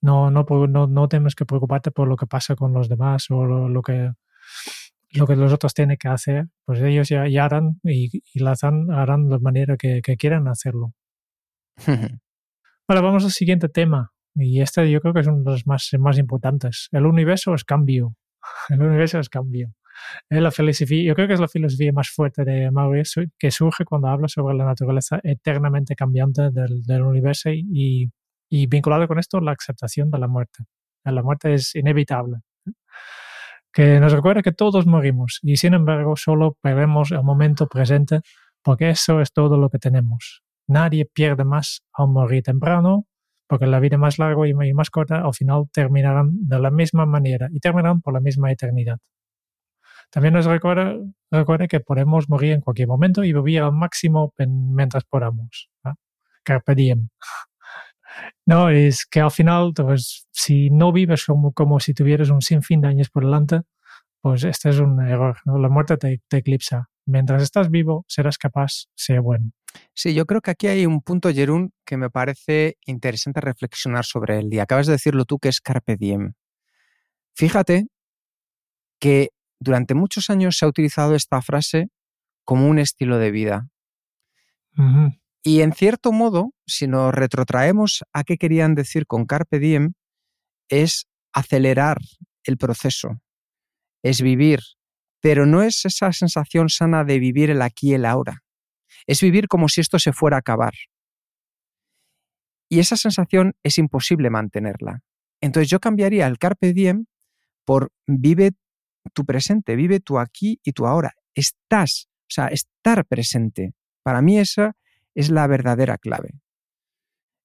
no, no, no, no tienes que preocuparte por lo que pasa con los demás o lo, lo que lo que los otros tienen que hacer, pues ellos ya, ya harán y, y harán, harán de la manera que, que quieran hacerlo. Ahora vamos al siguiente tema. Y este yo creo que es uno de los más, más importantes. El universo es cambio. El universo es cambio. Es la filosofía, yo creo que es la filosofía más fuerte de Maurice que surge cuando habla sobre la naturaleza eternamente cambiante del, universo y, y vinculado con esto la aceptación de la muerte. La muerte es inevitable que nos recuerda que todos morimos y sin embargo solo perdemos el momento presente porque eso es todo lo que tenemos. Nadie pierde más al morir temprano porque la vida más larga y más corta al final terminarán de la misma manera y terminarán por la misma eternidad. También nos recuerda, que podemos morir en cualquier momento y vivir al máximo mientras podamos. Carpe diem. No, es que al final, pues, si no vives como, como si tuvieras un sinfín de años por delante, pues este es un error. ¿no? La muerte te, te eclipsa. Mientras estás vivo, serás capaz, sea bueno. Sí, yo creo que aquí hay un punto, Jerún, que me parece interesante reflexionar sobre él. Y acabas de decirlo tú, que es Carpe Diem. Fíjate que durante muchos años se ha utilizado esta frase como un estilo de vida. Y en cierto modo, si nos retrotraemos a qué querían decir con Carpe Diem, es acelerar el proceso, es vivir, pero no es esa sensación sana de vivir el aquí y el ahora, es vivir como si esto se fuera a acabar. Y esa sensación es imposible mantenerla. Entonces yo cambiaría el Carpe Diem por vive tu presente, vive tu aquí y tu ahora. Estás, o sea, estar presente. Para mí esa es la verdadera clave.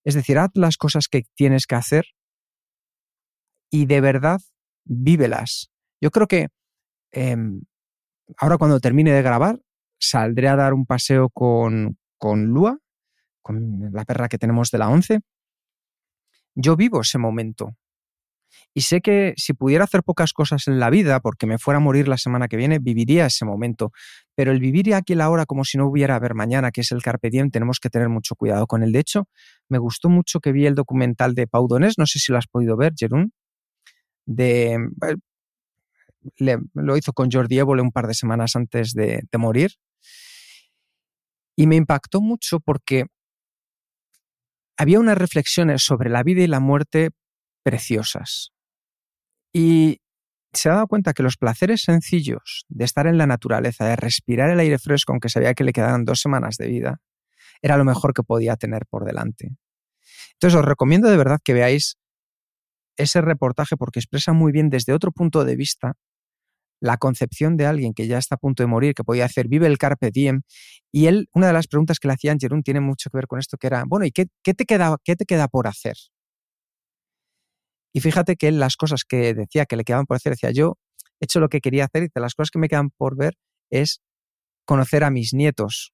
Es decir, haz las cosas que tienes que hacer y de verdad vívelas. Yo creo que eh, ahora cuando termine de grabar, saldré a dar un paseo con, con Lua, con la perra que tenemos de la 11. Yo vivo ese momento. Y sé que si pudiera hacer pocas cosas en la vida, porque me fuera a morir la semana que viene, viviría ese momento. Pero el vivir aquí la hora como si no hubiera haber mañana, que es el Carpe Diem, tenemos que tener mucho cuidado con él. De hecho, me gustó mucho que vi el documental de Pau Donés, no sé si lo has podido ver, Jerún, de... Le, lo hizo con Jordi Évole un par de semanas antes de morir. Y me impactó mucho porque había unas reflexiones sobre la vida y la muerte preciosas. Y se ha dado cuenta que los placeres sencillos de estar en la naturaleza, de respirar el aire fresco, aunque sabía que le quedaban dos semanas de vida, era lo mejor que podía tener por delante. Entonces os recomiendo de verdad que veáis ese reportaje porque expresa muy bien desde otro punto de vista la concepción de alguien que ya está a punto de morir, que podía hacer vive el carpe diem. Y él, una de las preguntas que le hacían Jerún tiene mucho que ver con esto, que era, bueno, ¿y qué, te, queda, qué te queda por hacer? Y fíjate que él las cosas que decía que le quedaban por hacer, decía yo, he hecho lo que quería hacer y las cosas que me quedan por ver es conocer a mis nietos.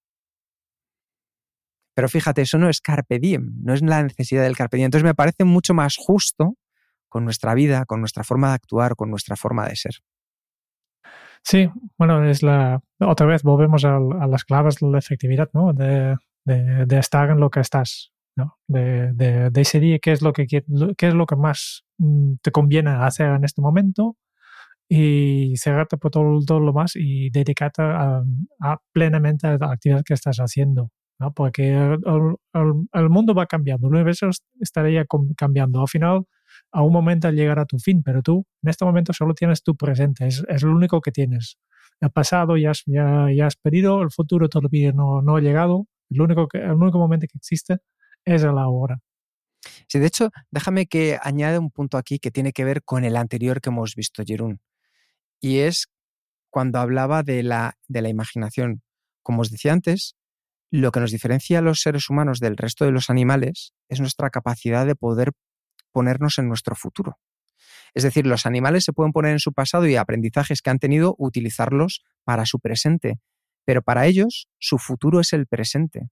Pero fíjate, eso no es carpe diem, no es la necesidad del carpe diem. Entonces me parece mucho más justo con nuestra vida, con nuestra forma de actuar, con nuestra forma de ser. Sí, bueno, es la. Otra vez volvemos a, las claves de la efectividad, ¿no? De, estar en lo que estás, ¿no? De, de, decidir qué es lo que qué es lo que más te conviene hacer en este momento y cerrarte por todo, todo lo más y dedicarte a, a plenamente a la actividad que estás haciendo. ¿no? Porque el, el, el, mundo va cambiando, el universo estaría cambiando. Al final, a un momento llegar a tu fin, pero tú en este momento solo tienes tu presente, es, es lo único que tienes. El pasado ya has, ya, ya has pedido, el futuro todavía no, no ha llegado, el único, que, el único momento que existe es el ahora. Sí, de hecho, déjame que añade un punto aquí que tiene que ver con el anterior que hemos visto, Jerún. Y es cuando hablaba de la, de la imaginación. Como os decía antes, lo que nos diferencia a los seres humanos del resto de los animales es nuestra capacidad de poder ponernos en nuestro futuro. Es decir, los animales se pueden poner en su pasado y aprendizajes que han tenido, utilizarlos para su presente. pero para ellos su futuro es el presente.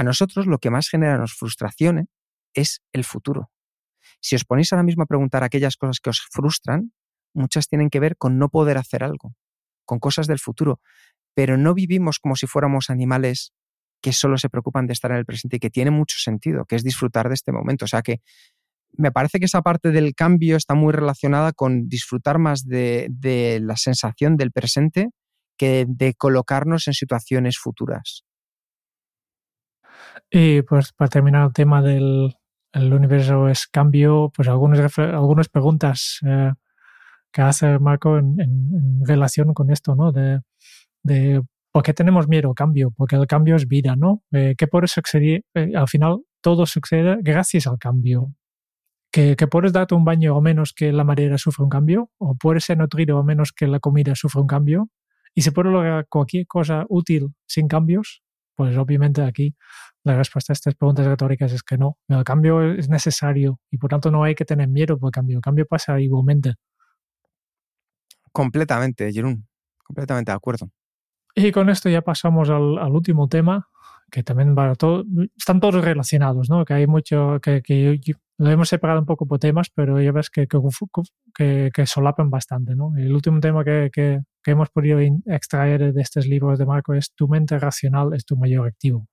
A nosotros lo que más genera nos frustraciones es el futuro. Si os ponéis ahora mismo a preguntar aquellas cosas que os frustran, muchas tienen que ver con no poder hacer algo, con cosas del futuro, pero no vivimos como si fuéramos animales que solo se preocupan de estar en el presente y que tiene mucho sentido, que es disfrutar de este momento. O sea que me parece que esa parte del cambio está muy relacionada con disfrutar más de, de la sensación del presente que de colocarnos en situaciones futuras. Y pues para terminar el tema del el universo es cambio, pues algunas, algunas preguntas eh, que hace Marco en, en, relación con esto, ¿no? De, de, por qué tenemos miedo al cambio, porque el cambio es vida, ¿no? Eh, que por eso eh, al final todo sucede gracias al cambio. Que, que, puedes darte un baño o menos que la madera sufra un cambio, o puedes ser nutrido o menos que la comida sufra un cambio, y se puede lograr cualquier cosa útil sin cambios, pues obviamente aquí la respuesta a estas preguntas retóricas es que no. El cambio es necesario y por tanto no hay que tener miedo por el cambio. El cambio pasa igualmente. Completamente, Jerón. Completamente de acuerdo. Y con esto ya pasamos al, al último tema, que también va todo, están todos relacionados, ¿no? Que hay mucho, que, que lo hemos separado un poco por temas, pero ya ves que, que, que solapan bastante, ¿no? El último tema que, que, hemos podido extraer de estos libros de Marco es tu mente racional es tu mayor activo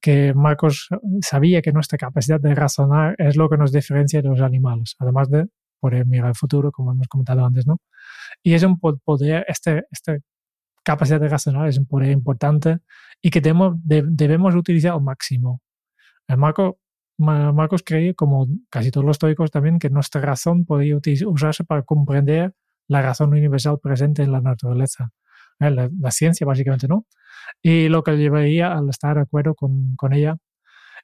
que Marcos sabía que nuestra capacidad de razonar es lo que nos diferencia de los animales, además de poder mirar al futuro, como hemos comentado antes, ¿no? Y es un poder, este, esta capacidad de razonar es un poder importante y que debemos, debemos utilizar al máximo. Eh, Marco, Marcos creía, como casi todos los estoicos también, que nuestra razón podía usarse para comprender la razón universal presente en la naturaleza. Eh, la, la ciencia, básicamente, ¿no? y lo que llevaría al estar de acuerdo con, con ella,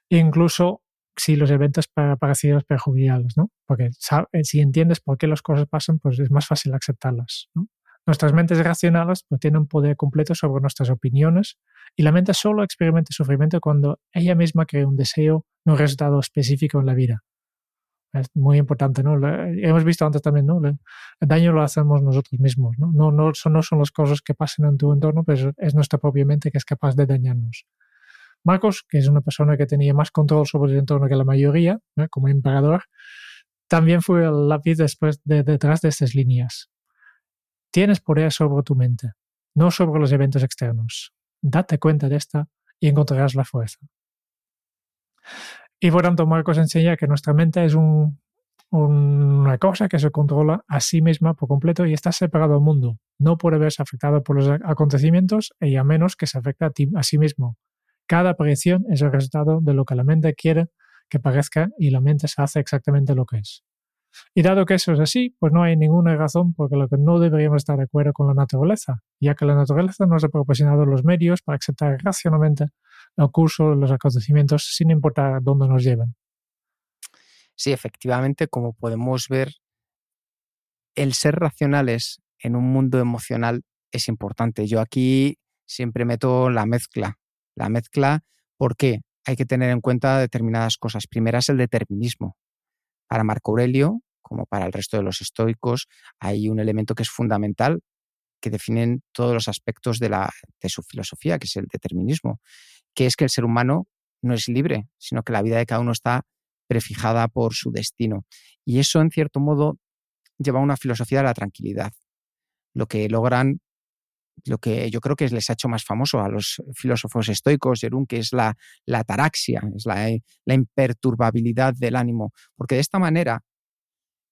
incluso si los eventos parecidos perjudiciales, ¿no? Porque eh, si entiendes por qué las cosas pasan, pues es más fácil aceptarlas, ¿no? Nuestras mentes racionales pues, tienen poder completo sobre nuestras opiniones y la mente solo experimenta sufrimiento cuando ella misma crea un deseo, un resultado específico en la vida. Es muy importante, ¿no? hemos visto antes también, ¿no? el daño lo hacemos nosotros mismos, ¿no? No, no, son, no son las cosas que pasan en tu entorno, pero es nuestra propia mente que es capaz de dañarnos. Marcos, que es una persona que tenía más control sobre el entorno que la mayoría, como emperador, también fue el lápiz después de, detrás de estas líneas. Tienes poder sobre tu mente, no sobre los eventos externos. Date cuenta de esta y encontrarás la fuerza. Y por tanto, Marcos enseña que nuestra mente es un, una cosa que se controla a sí misma por completo y está separado del mundo. No puede verse afectado por los acontecimientos y a menos que se afecte a, a sí mismo. Cada aparición es el resultado de lo que la mente quiere que parezca y la mente se hace exactamente lo que es. Y dado que eso es así, pues no hay ninguna razón por la que no deberíamos estar de acuerdo con la naturaleza, ya que la naturaleza nos ha proporcionado los medios para aceptar racionalmente el curso de los acontecimientos sin importar dónde nos lleven. Sí, efectivamente, como podemos ver, el ser racionales en un mundo emocional es importante. Yo aquí siempre meto la mezcla. La mezcla, porque hay que tener en cuenta determinadas cosas. Primera es el determinismo. Para Marco Aurelio, como para el resto de los estoicos, hay un elemento que es fundamental que definen todos los aspectos de, la, de su filosofía, que es el determinismo que es que el ser humano no es libre, sino que la vida de cada uno está prefijada por su destino. Y eso, en cierto modo, lleva a una filosofía de la tranquilidad. Lo que logran, lo que yo creo que les ha hecho más famoso a los filósofos estoicos, Jerún, que es la, la taraxia, es la, la, imperturbabilidad del ánimo. Porque de esta manera,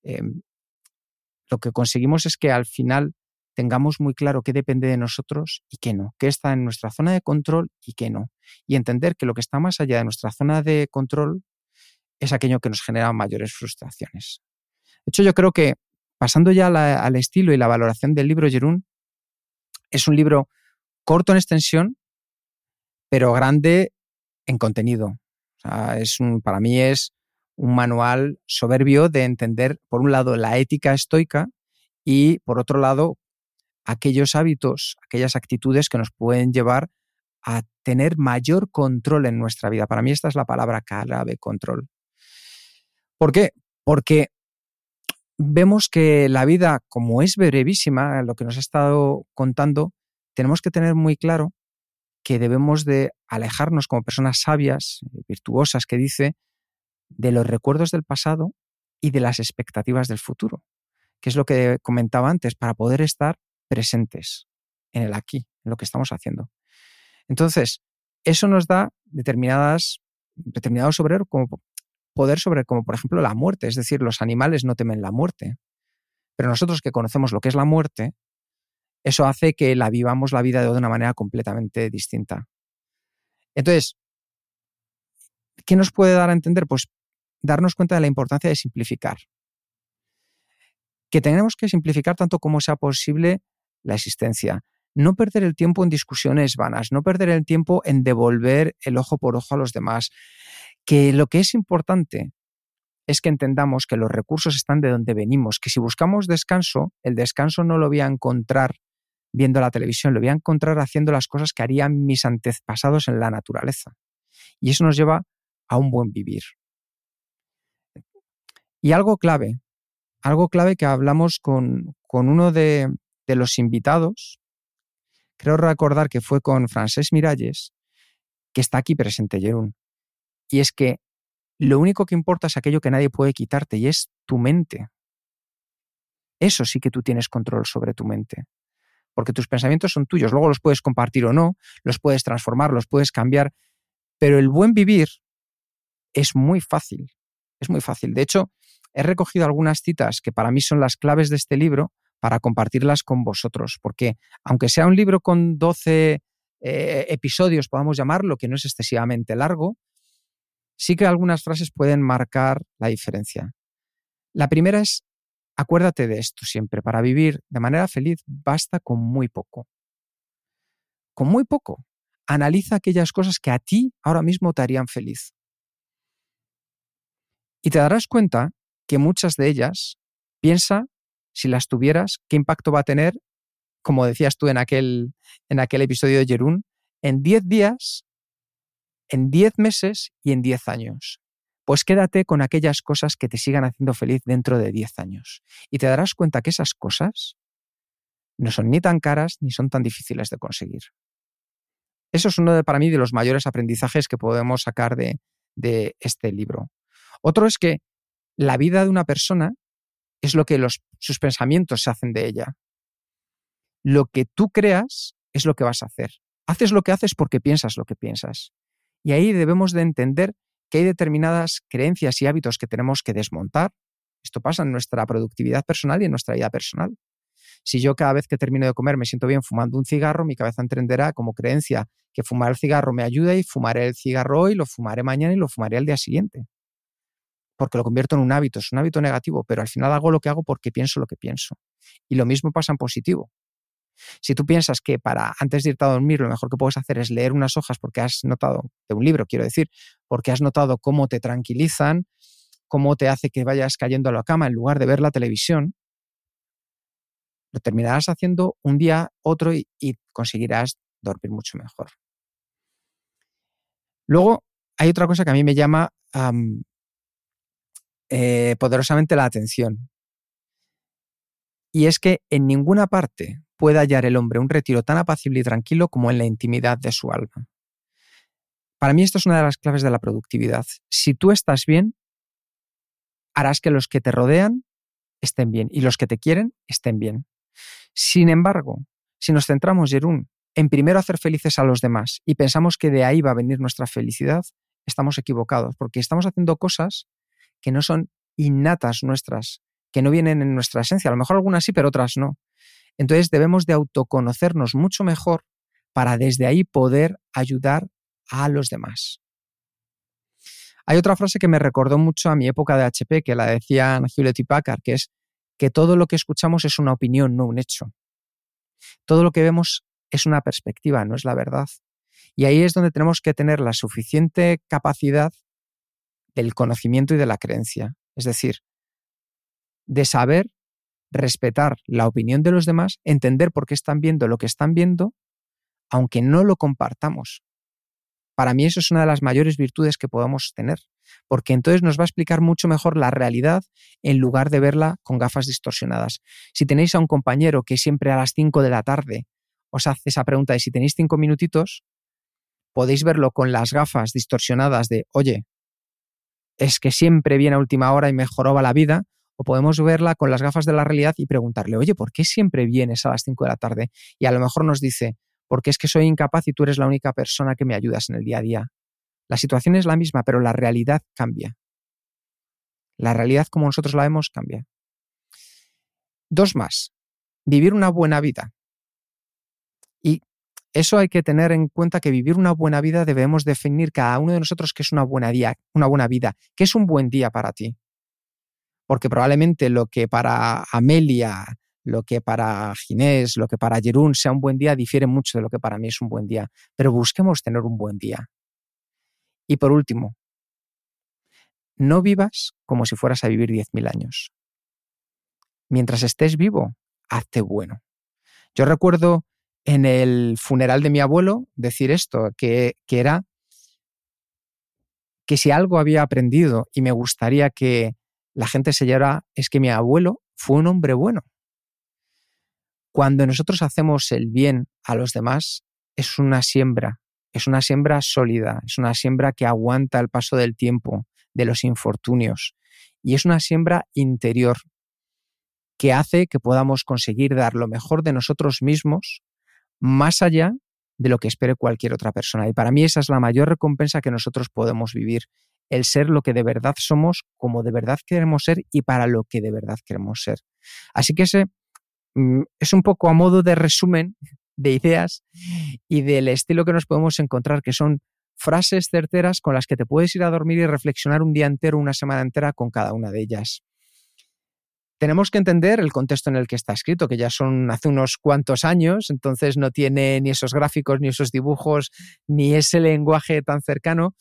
em, lo que conseguimos es que al final tengamos muy claro qué depende de nosotros y qué no, qué está en nuestra zona de control y qué no. Y entender que lo que está más allá de nuestra zona de control es aquello que nos genera mayores frustraciones. De hecho, yo creo que pasando ya al estilo y la valoración del libro Jerún, es un libro corto en extensión, pero grande en contenido. es un, para mí es un manual soberbio de entender, por un lado, la ética estoica y, por otro lado, aquellos hábitos, aquellas actitudes que nos pueden llevar a tener mayor control en nuestra vida. Para mí esta es la palabra clave, control. ¿Por qué? Porque vemos que la vida, como es brevísima, lo que nos ha estado contando, tenemos que tener muy claro que debemos de alejarnos como personas sabias, virtuosas, que dice, de los recuerdos del pasado y de las expectativas del futuro, que es lo que comentaba antes, para poder estar presentes en el aquí, en lo que estamos haciendo. Entonces, eso nos da determinadas, determinados sobre, como poder sobre, como por ejemplo la muerte, es decir, los animales no temen la muerte, pero nosotros que conocemos lo que es la muerte, eso hace que la vivamos la vida de una manera completamente distinta. Entonces, ¿qué nos puede dar a entender? Pues darnos cuenta de la importancia de simplificar. Que tenemos que simplificar tanto como sea posible la existencia. No perder el tiempo en discusiones vanas, no perder el tiempo en devolver el ojo por ojo a los demás. Que lo que es importante es que entendamos que los recursos están de donde venimos, que si buscamos descanso, el descanso no lo voy a encontrar viendo la televisión, lo voy a encontrar haciendo las cosas que harían mis antepasados en la naturaleza. Y eso nos lleva a un buen vivir. Y algo clave, algo clave que hablamos con, uno de, de, los invitados, creo recordar que fue con Francés Miralles, que está aquí presente, Jerún. Y es que lo único que importa es aquello que nadie puede quitarte y es tu mente. Eso sí que tú tienes control sobre tu mente porque tus pensamientos son tuyos, luego los puedes compartir o no, los puedes transformar, los puedes cambiar, pero el buen vivir es muy fácil, es muy fácil. De hecho, he recogido algunas citas que para mí son las claves de este libro para compartirlas con vosotros, porque aunque sea un libro con 12 eh, episodios, podamos llamarlo, que no es excesivamente largo, sí que algunas frases pueden marcar la diferencia. La primera es Acuérdate de esto siempre, para vivir de manera feliz basta con muy poco. Con muy poco. Analiza aquellas cosas que a ti ahora mismo te harían feliz. Y te darás cuenta que muchas de ellas, piensa, si las tuvieras, qué impacto va a tener, como decías tú en aquel, en aquel episodio de Jerún, en 10 días, en 10 meses y en 10 años pues quédate con aquellas cosas que te sigan haciendo feliz dentro de 10 años. Y te darás cuenta que esas cosas no son ni tan caras ni son tan difíciles de conseguir. Eso es uno de, para mí de los mayores aprendizajes que podemos sacar de, de este libro. Otro es que la vida de una persona es lo que sus pensamientos se hacen de ella. Lo que tú creas es lo que vas a hacer. Haces lo que haces porque piensas lo que piensas. Y ahí debemos de entender que hay determinadas creencias y hábitos que tenemos que desmontar. Esto pasa en nuestra productividad personal y en nuestra vida personal. Si yo cada vez que termino de comer me siento bien fumando un cigarro, mi cabeza entenderá como creencia que fumar el cigarro me ayuda y fumaré el cigarro hoy, lo fumaré mañana y lo fumaré al día siguiente. Porque lo convierto en un hábito, es un hábito negativo, pero al final hago lo que hago porque pienso lo que pienso. Y lo mismo pasa en positivo. Si tú piensas que para antes de irte a dormir lo mejor que puedes hacer es leer unas hojas porque has notado, de un libro quiero decir, porque has notado cómo te tranquilizan, cómo te hace que vayas cayendo a la cama en lugar de ver la televisión, lo terminarás haciendo un día, otro y, conseguirás dormir mucho mejor. Luego, hay otra cosa que a mí me llama eh, poderosamente la atención. Y es que en ninguna parte puede hallar el hombre un retiro tan apacible y tranquilo como en la intimidad de su alma. Para mí esto es una de las claves de la productividad. Si tú estás bien, harás que los que te rodean estén bien y los que te quieren estén bien. Sin embargo, si nos centramos, Jerún, en primero hacer felices a los demás y pensamos que de ahí va a venir nuestra felicidad, estamos equivocados, porque estamos haciendo cosas que no son innatas nuestras, que no vienen en nuestra esencia. A lo mejor algunas sí, pero otras no. Entonces debemos de autoconocernos mucho mejor para desde ahí poder ayudar a los demás. Hay otra frase que me recordó mucho a mi época de HP, que la decía Hewlett y Packard, que es que todo lo que escuchamos es una opinión, no un hecho. Todo lo que vemos es una perspectiva, no es la verdad. Y ahí es donde tenemos que tener la suficiente capacidad del conocimiento y de la creencia. Es decir, de saber respetar la opinión de los demás, entender por qué están viendo lo que están viendo, aunque no lo compartamos. Para mí eso es una de las mayores virtudes que podemos tener, porque entonces nos va a explicar mucho mejor la realidad en lugar de verla con gafas distorsionadas. Si tenéis a un compañero que siempre a las 5 de la tarde os hace esa pregunta de si tenéis cinco minutitos, podéis verlo con las gafas distorsionadas de, oye, es que siempre viene a última hora y mejoró la vida, o podemos verla con las gafas de la realidad y preguntarle, oye, ¿por qué siempre vienes a las 5 de la tarde? Y a lo mejor nos dice, porque es que soy incapaz y tú eres la única persona que me ayudas en el día a día. La situación es la misma, pero la realidad cambia. La realidad como nosotros la vemos cambia. Dos más. Vivir una buena vida. Eso hay que tener en cuenta que vivir una buena vida debemos definir cada uno de nosotros qué es una buena, día, una buena vida, qué es un buen día para ti porque probablemente lo que para Amelia, lo que para Ginés, lo que para Jerún sea un buen día difiere mucho de lo que para mí es un buen día, pero busquemos tener un buen día. Y por último, no vivas como si fueras a vivir 10.000 años. Mientras estés vivo, hazte bueno. Yo recuerdo en el funeral de mi abuelo decir esto, que, que era que si algo había aprendido y me gustaría que la gente se llora es que mi abuelo fue un hombre bueno. Cuando nosotros hacemos el bien a los demás, es una siembra, es una siembra sólida, es una siembra que aguanta el paso del tiempo, de los infortunios, y es una siembra interior que hace que podamos conseguir dar lo mejor de nosotros mismos más allá de lo que espere cualquier otra persona. Y para mí esa es la mayor recompensa que nosotros podemos vivir, el ser lo que de verdad somos, como de verdad queremos ser y para lo que de verdad queremos ser. Así que ese mm, es un poco a modo de resumen de ideas y del estilo que nos podemos encontrar, que son frases certeras con las que te puedes ir a dormir y reflexionar un día entero, una semana entera con cada una de ellas. Tenemos que entender el contexto en el que está escrito, que ya son hace unos cuantos años, entonces no tiene ni esos gráficos, ni esos dibujos, ni ese lenguaje tan cercano,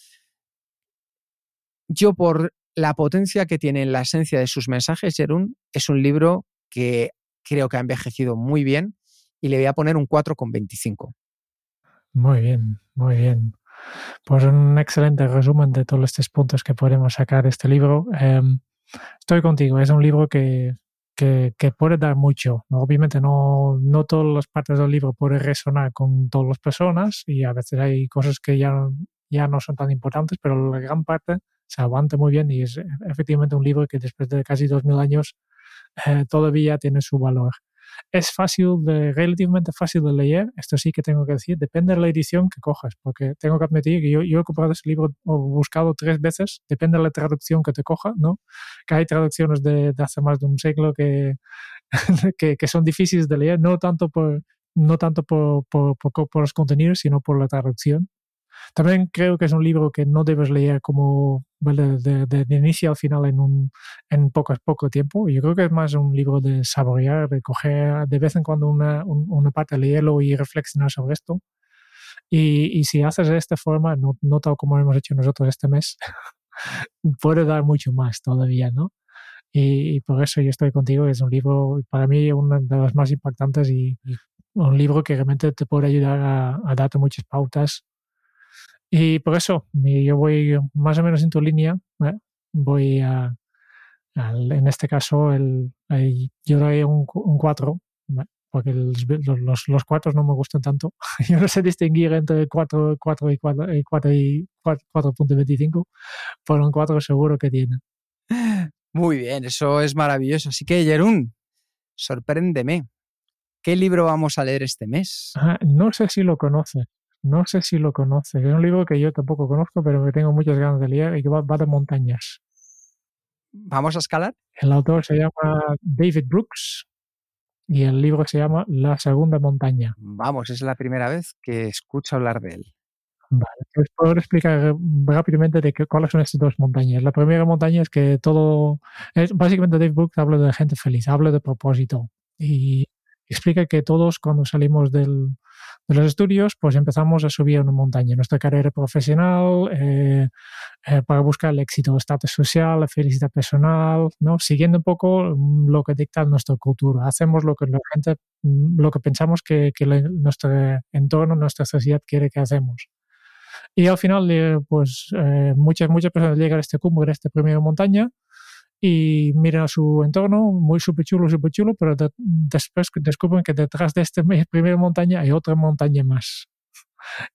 yo por la potencia que tiene en la esencia de sus mensajes, Jerún, es un libro que creo que ha envejecido muy bien y le voy a poner un 4,25. Muy bien, muy bien. Pues un excelente resumen de todos estos puntos que podemos sacar de este libro. Em, estoy contigo, es un libro que, que, puede dar mucho. Obviamente no, no todas las partes del libro pueden resonar con todas las personas y a veces hay cosas que ya, ya no son tan importantes, pero la gran parte se aguanta muy bien y es efectivamente un libro que después de casi dos mil años eh, todavía tiene su valor. Es fácil, de, relativamente fácil de leer, esto sí que tengo que decir, depende de la edición que cojas, porque tengo que admitir que yo, yo he comprado ese libro o buscado tres veces, depende de la traducción que te coja, ¿no? Que hay traducciones de, hace más de un siglo que, que, que, son difíciles de leer, no tanto por, no tanto por, por, por los contenidos, sino por la traducción. También creo que es un libro que no debes leer como de, de, inicio al final en, un, en poco, poco tiempo. Yo creo que es más un libro de saborear, de coger de vez en cuando una, una parte, leerlo y reflexionar sobre esto. Y, y si haces de esta forma, no, no tal como hemos hecho nosotros este mes, puede dar mucho más todavía, ¿no? Y, por eso yo estoy contigo. Es un libro, para mí, uno de los más impactantes y, un libro que realmente te puede ayudar a, a darte muchas pautas y por eso yo voy más o menos en tu línea. ¿eh? Voy a, en este caso, el, yo doy un 4, porque los, los, los no me gustan tanto. yo no sé distinguir entre 4, 4 y 4 y 4 y 4.25, pero un 4 seguro que tiene. Muy bien, eso es maravilloso. Así que, Jerún, sorpréndeme. ¿Qué libro vamos a leer este mes? no sé si lo conoces. No sé si lo conoces. Es un libro que yo tampoco conozco, pero que tengo muchas ganas de leer y que va, de montañas. ¿Vamos a escalar? El autor se llama David Brooks y el libro se llama La Segunda Montaña. Vamos, es la primera vez que escucho hablar de él. Vale, pues puedo explicar rápidamente de qué, cuáles son estas dos montañas. La primera montaña es que todo, es, básicamente David Brooks habla de gente feliz, habla de propósito y explica que todos cuando salimos de los estudios, pues empezamos a subir una montaña, nuestra carrera profesional, eh, eh, para buscar el éxito, el estatus social, la felicidad personal, ¿no? Siguiendo un poco mm, lo que dicta nuestra cultura. Hacemos lo que la gente, mm, lo que pensamos que, que nuestro entorno, nuestra sociedad quiere que hacemos. Y al final, eh, pues muchas, muchas personas llegan a este cumbre, a esta primera montaña, y miran su entorno, muy súper chulo, súper chulo, pero de- después descubren que detrás de esta primera montaña hay otra montaña más.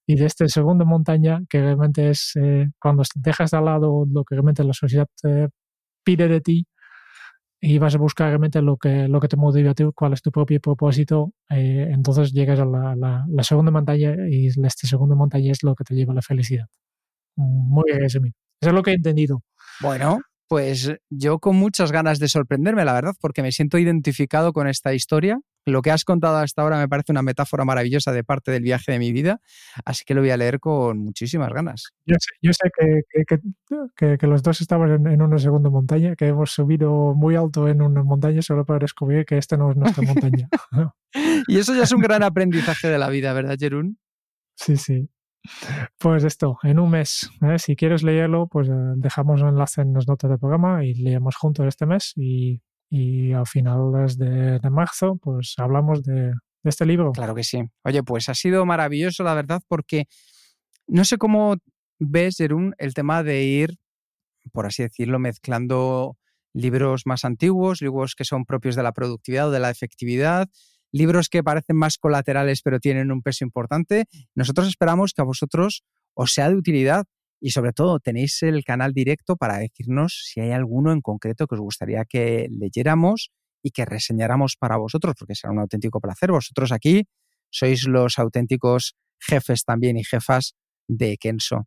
Y de esta segunda montaña, que realmente es eh, cuando dejas de lado lo que realmente la sociedad eh, pide de ti y vas a buscar realmente lo que, lo que te motiva a ti, cuál es tu propio propósito, eh, entonces llegas a la, la- la segunda montaña y esta segunda montaña es lo que te lleva a la felicidad. Muy resumido. Eso es lo que he entendido. Bueno, pues yo con muchas ganas de sorprenderme, la verdad, porque me siento identificado con esta historia. Lo que has contado hasta ahora me parece una metáfora maravillosa de parte del viaje de mi vida, así que lo voy a leer con muchísimas ganas. Yo sé, yo sé que, que- que- que- que los dos estamos en, en una segunda montaña, que hemos subido muy alto en una montaña solo para descubrir que esta no es nuestra montaña. Y eso ya es un gran aprendizaje de la vida, ¿verdad, Jerún? Sí, sí. Pues esto, en un mes. ¿eh? Si quieres leerlo, pues eh, dejamos un enlace en las notas del programa y leemos juntos este mes. Y, y a finales de, marzo, pues hablamos de, de este libro. Claro que sí. Oye, pues ha sido maravilloso, la verdad, porque no sé cómo ves, Jerún, el tema de ir, por así decirlo, mezclando libros más antiguos, libros que son propios de la productividad o de la efectividad, libros que parecen más colaterales pero tienen un peso importante. Nosotros esperamos que a vosotros os sea de utilidad y sobre todo tenéis el canal directo para decirnos si hay alguno en concreto que os gustaría que leyéramos y que reseñáramos para vosotros, porque será un auténtico placer. Vosotros aquí sois los auténticos jefes también y jefas de Kenso.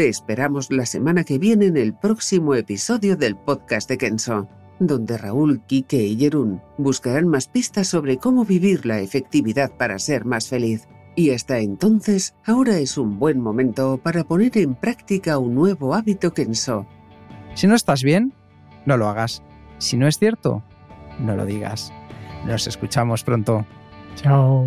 Te esperamos la semana que viene en el próximo episodio del podcast de Kenso, donde Raúl, Quique y Jerún buscarán más pistas sobre cómo vivir la efectividad para ser más feliz. Y hasta entonces, ahora es un buen momento para poner en práctica un nuevo hábito Kenso. Si no estás bien, no lo hagas. Si no es cierto, no lo digas. Nos escuchamos pronto. Chao.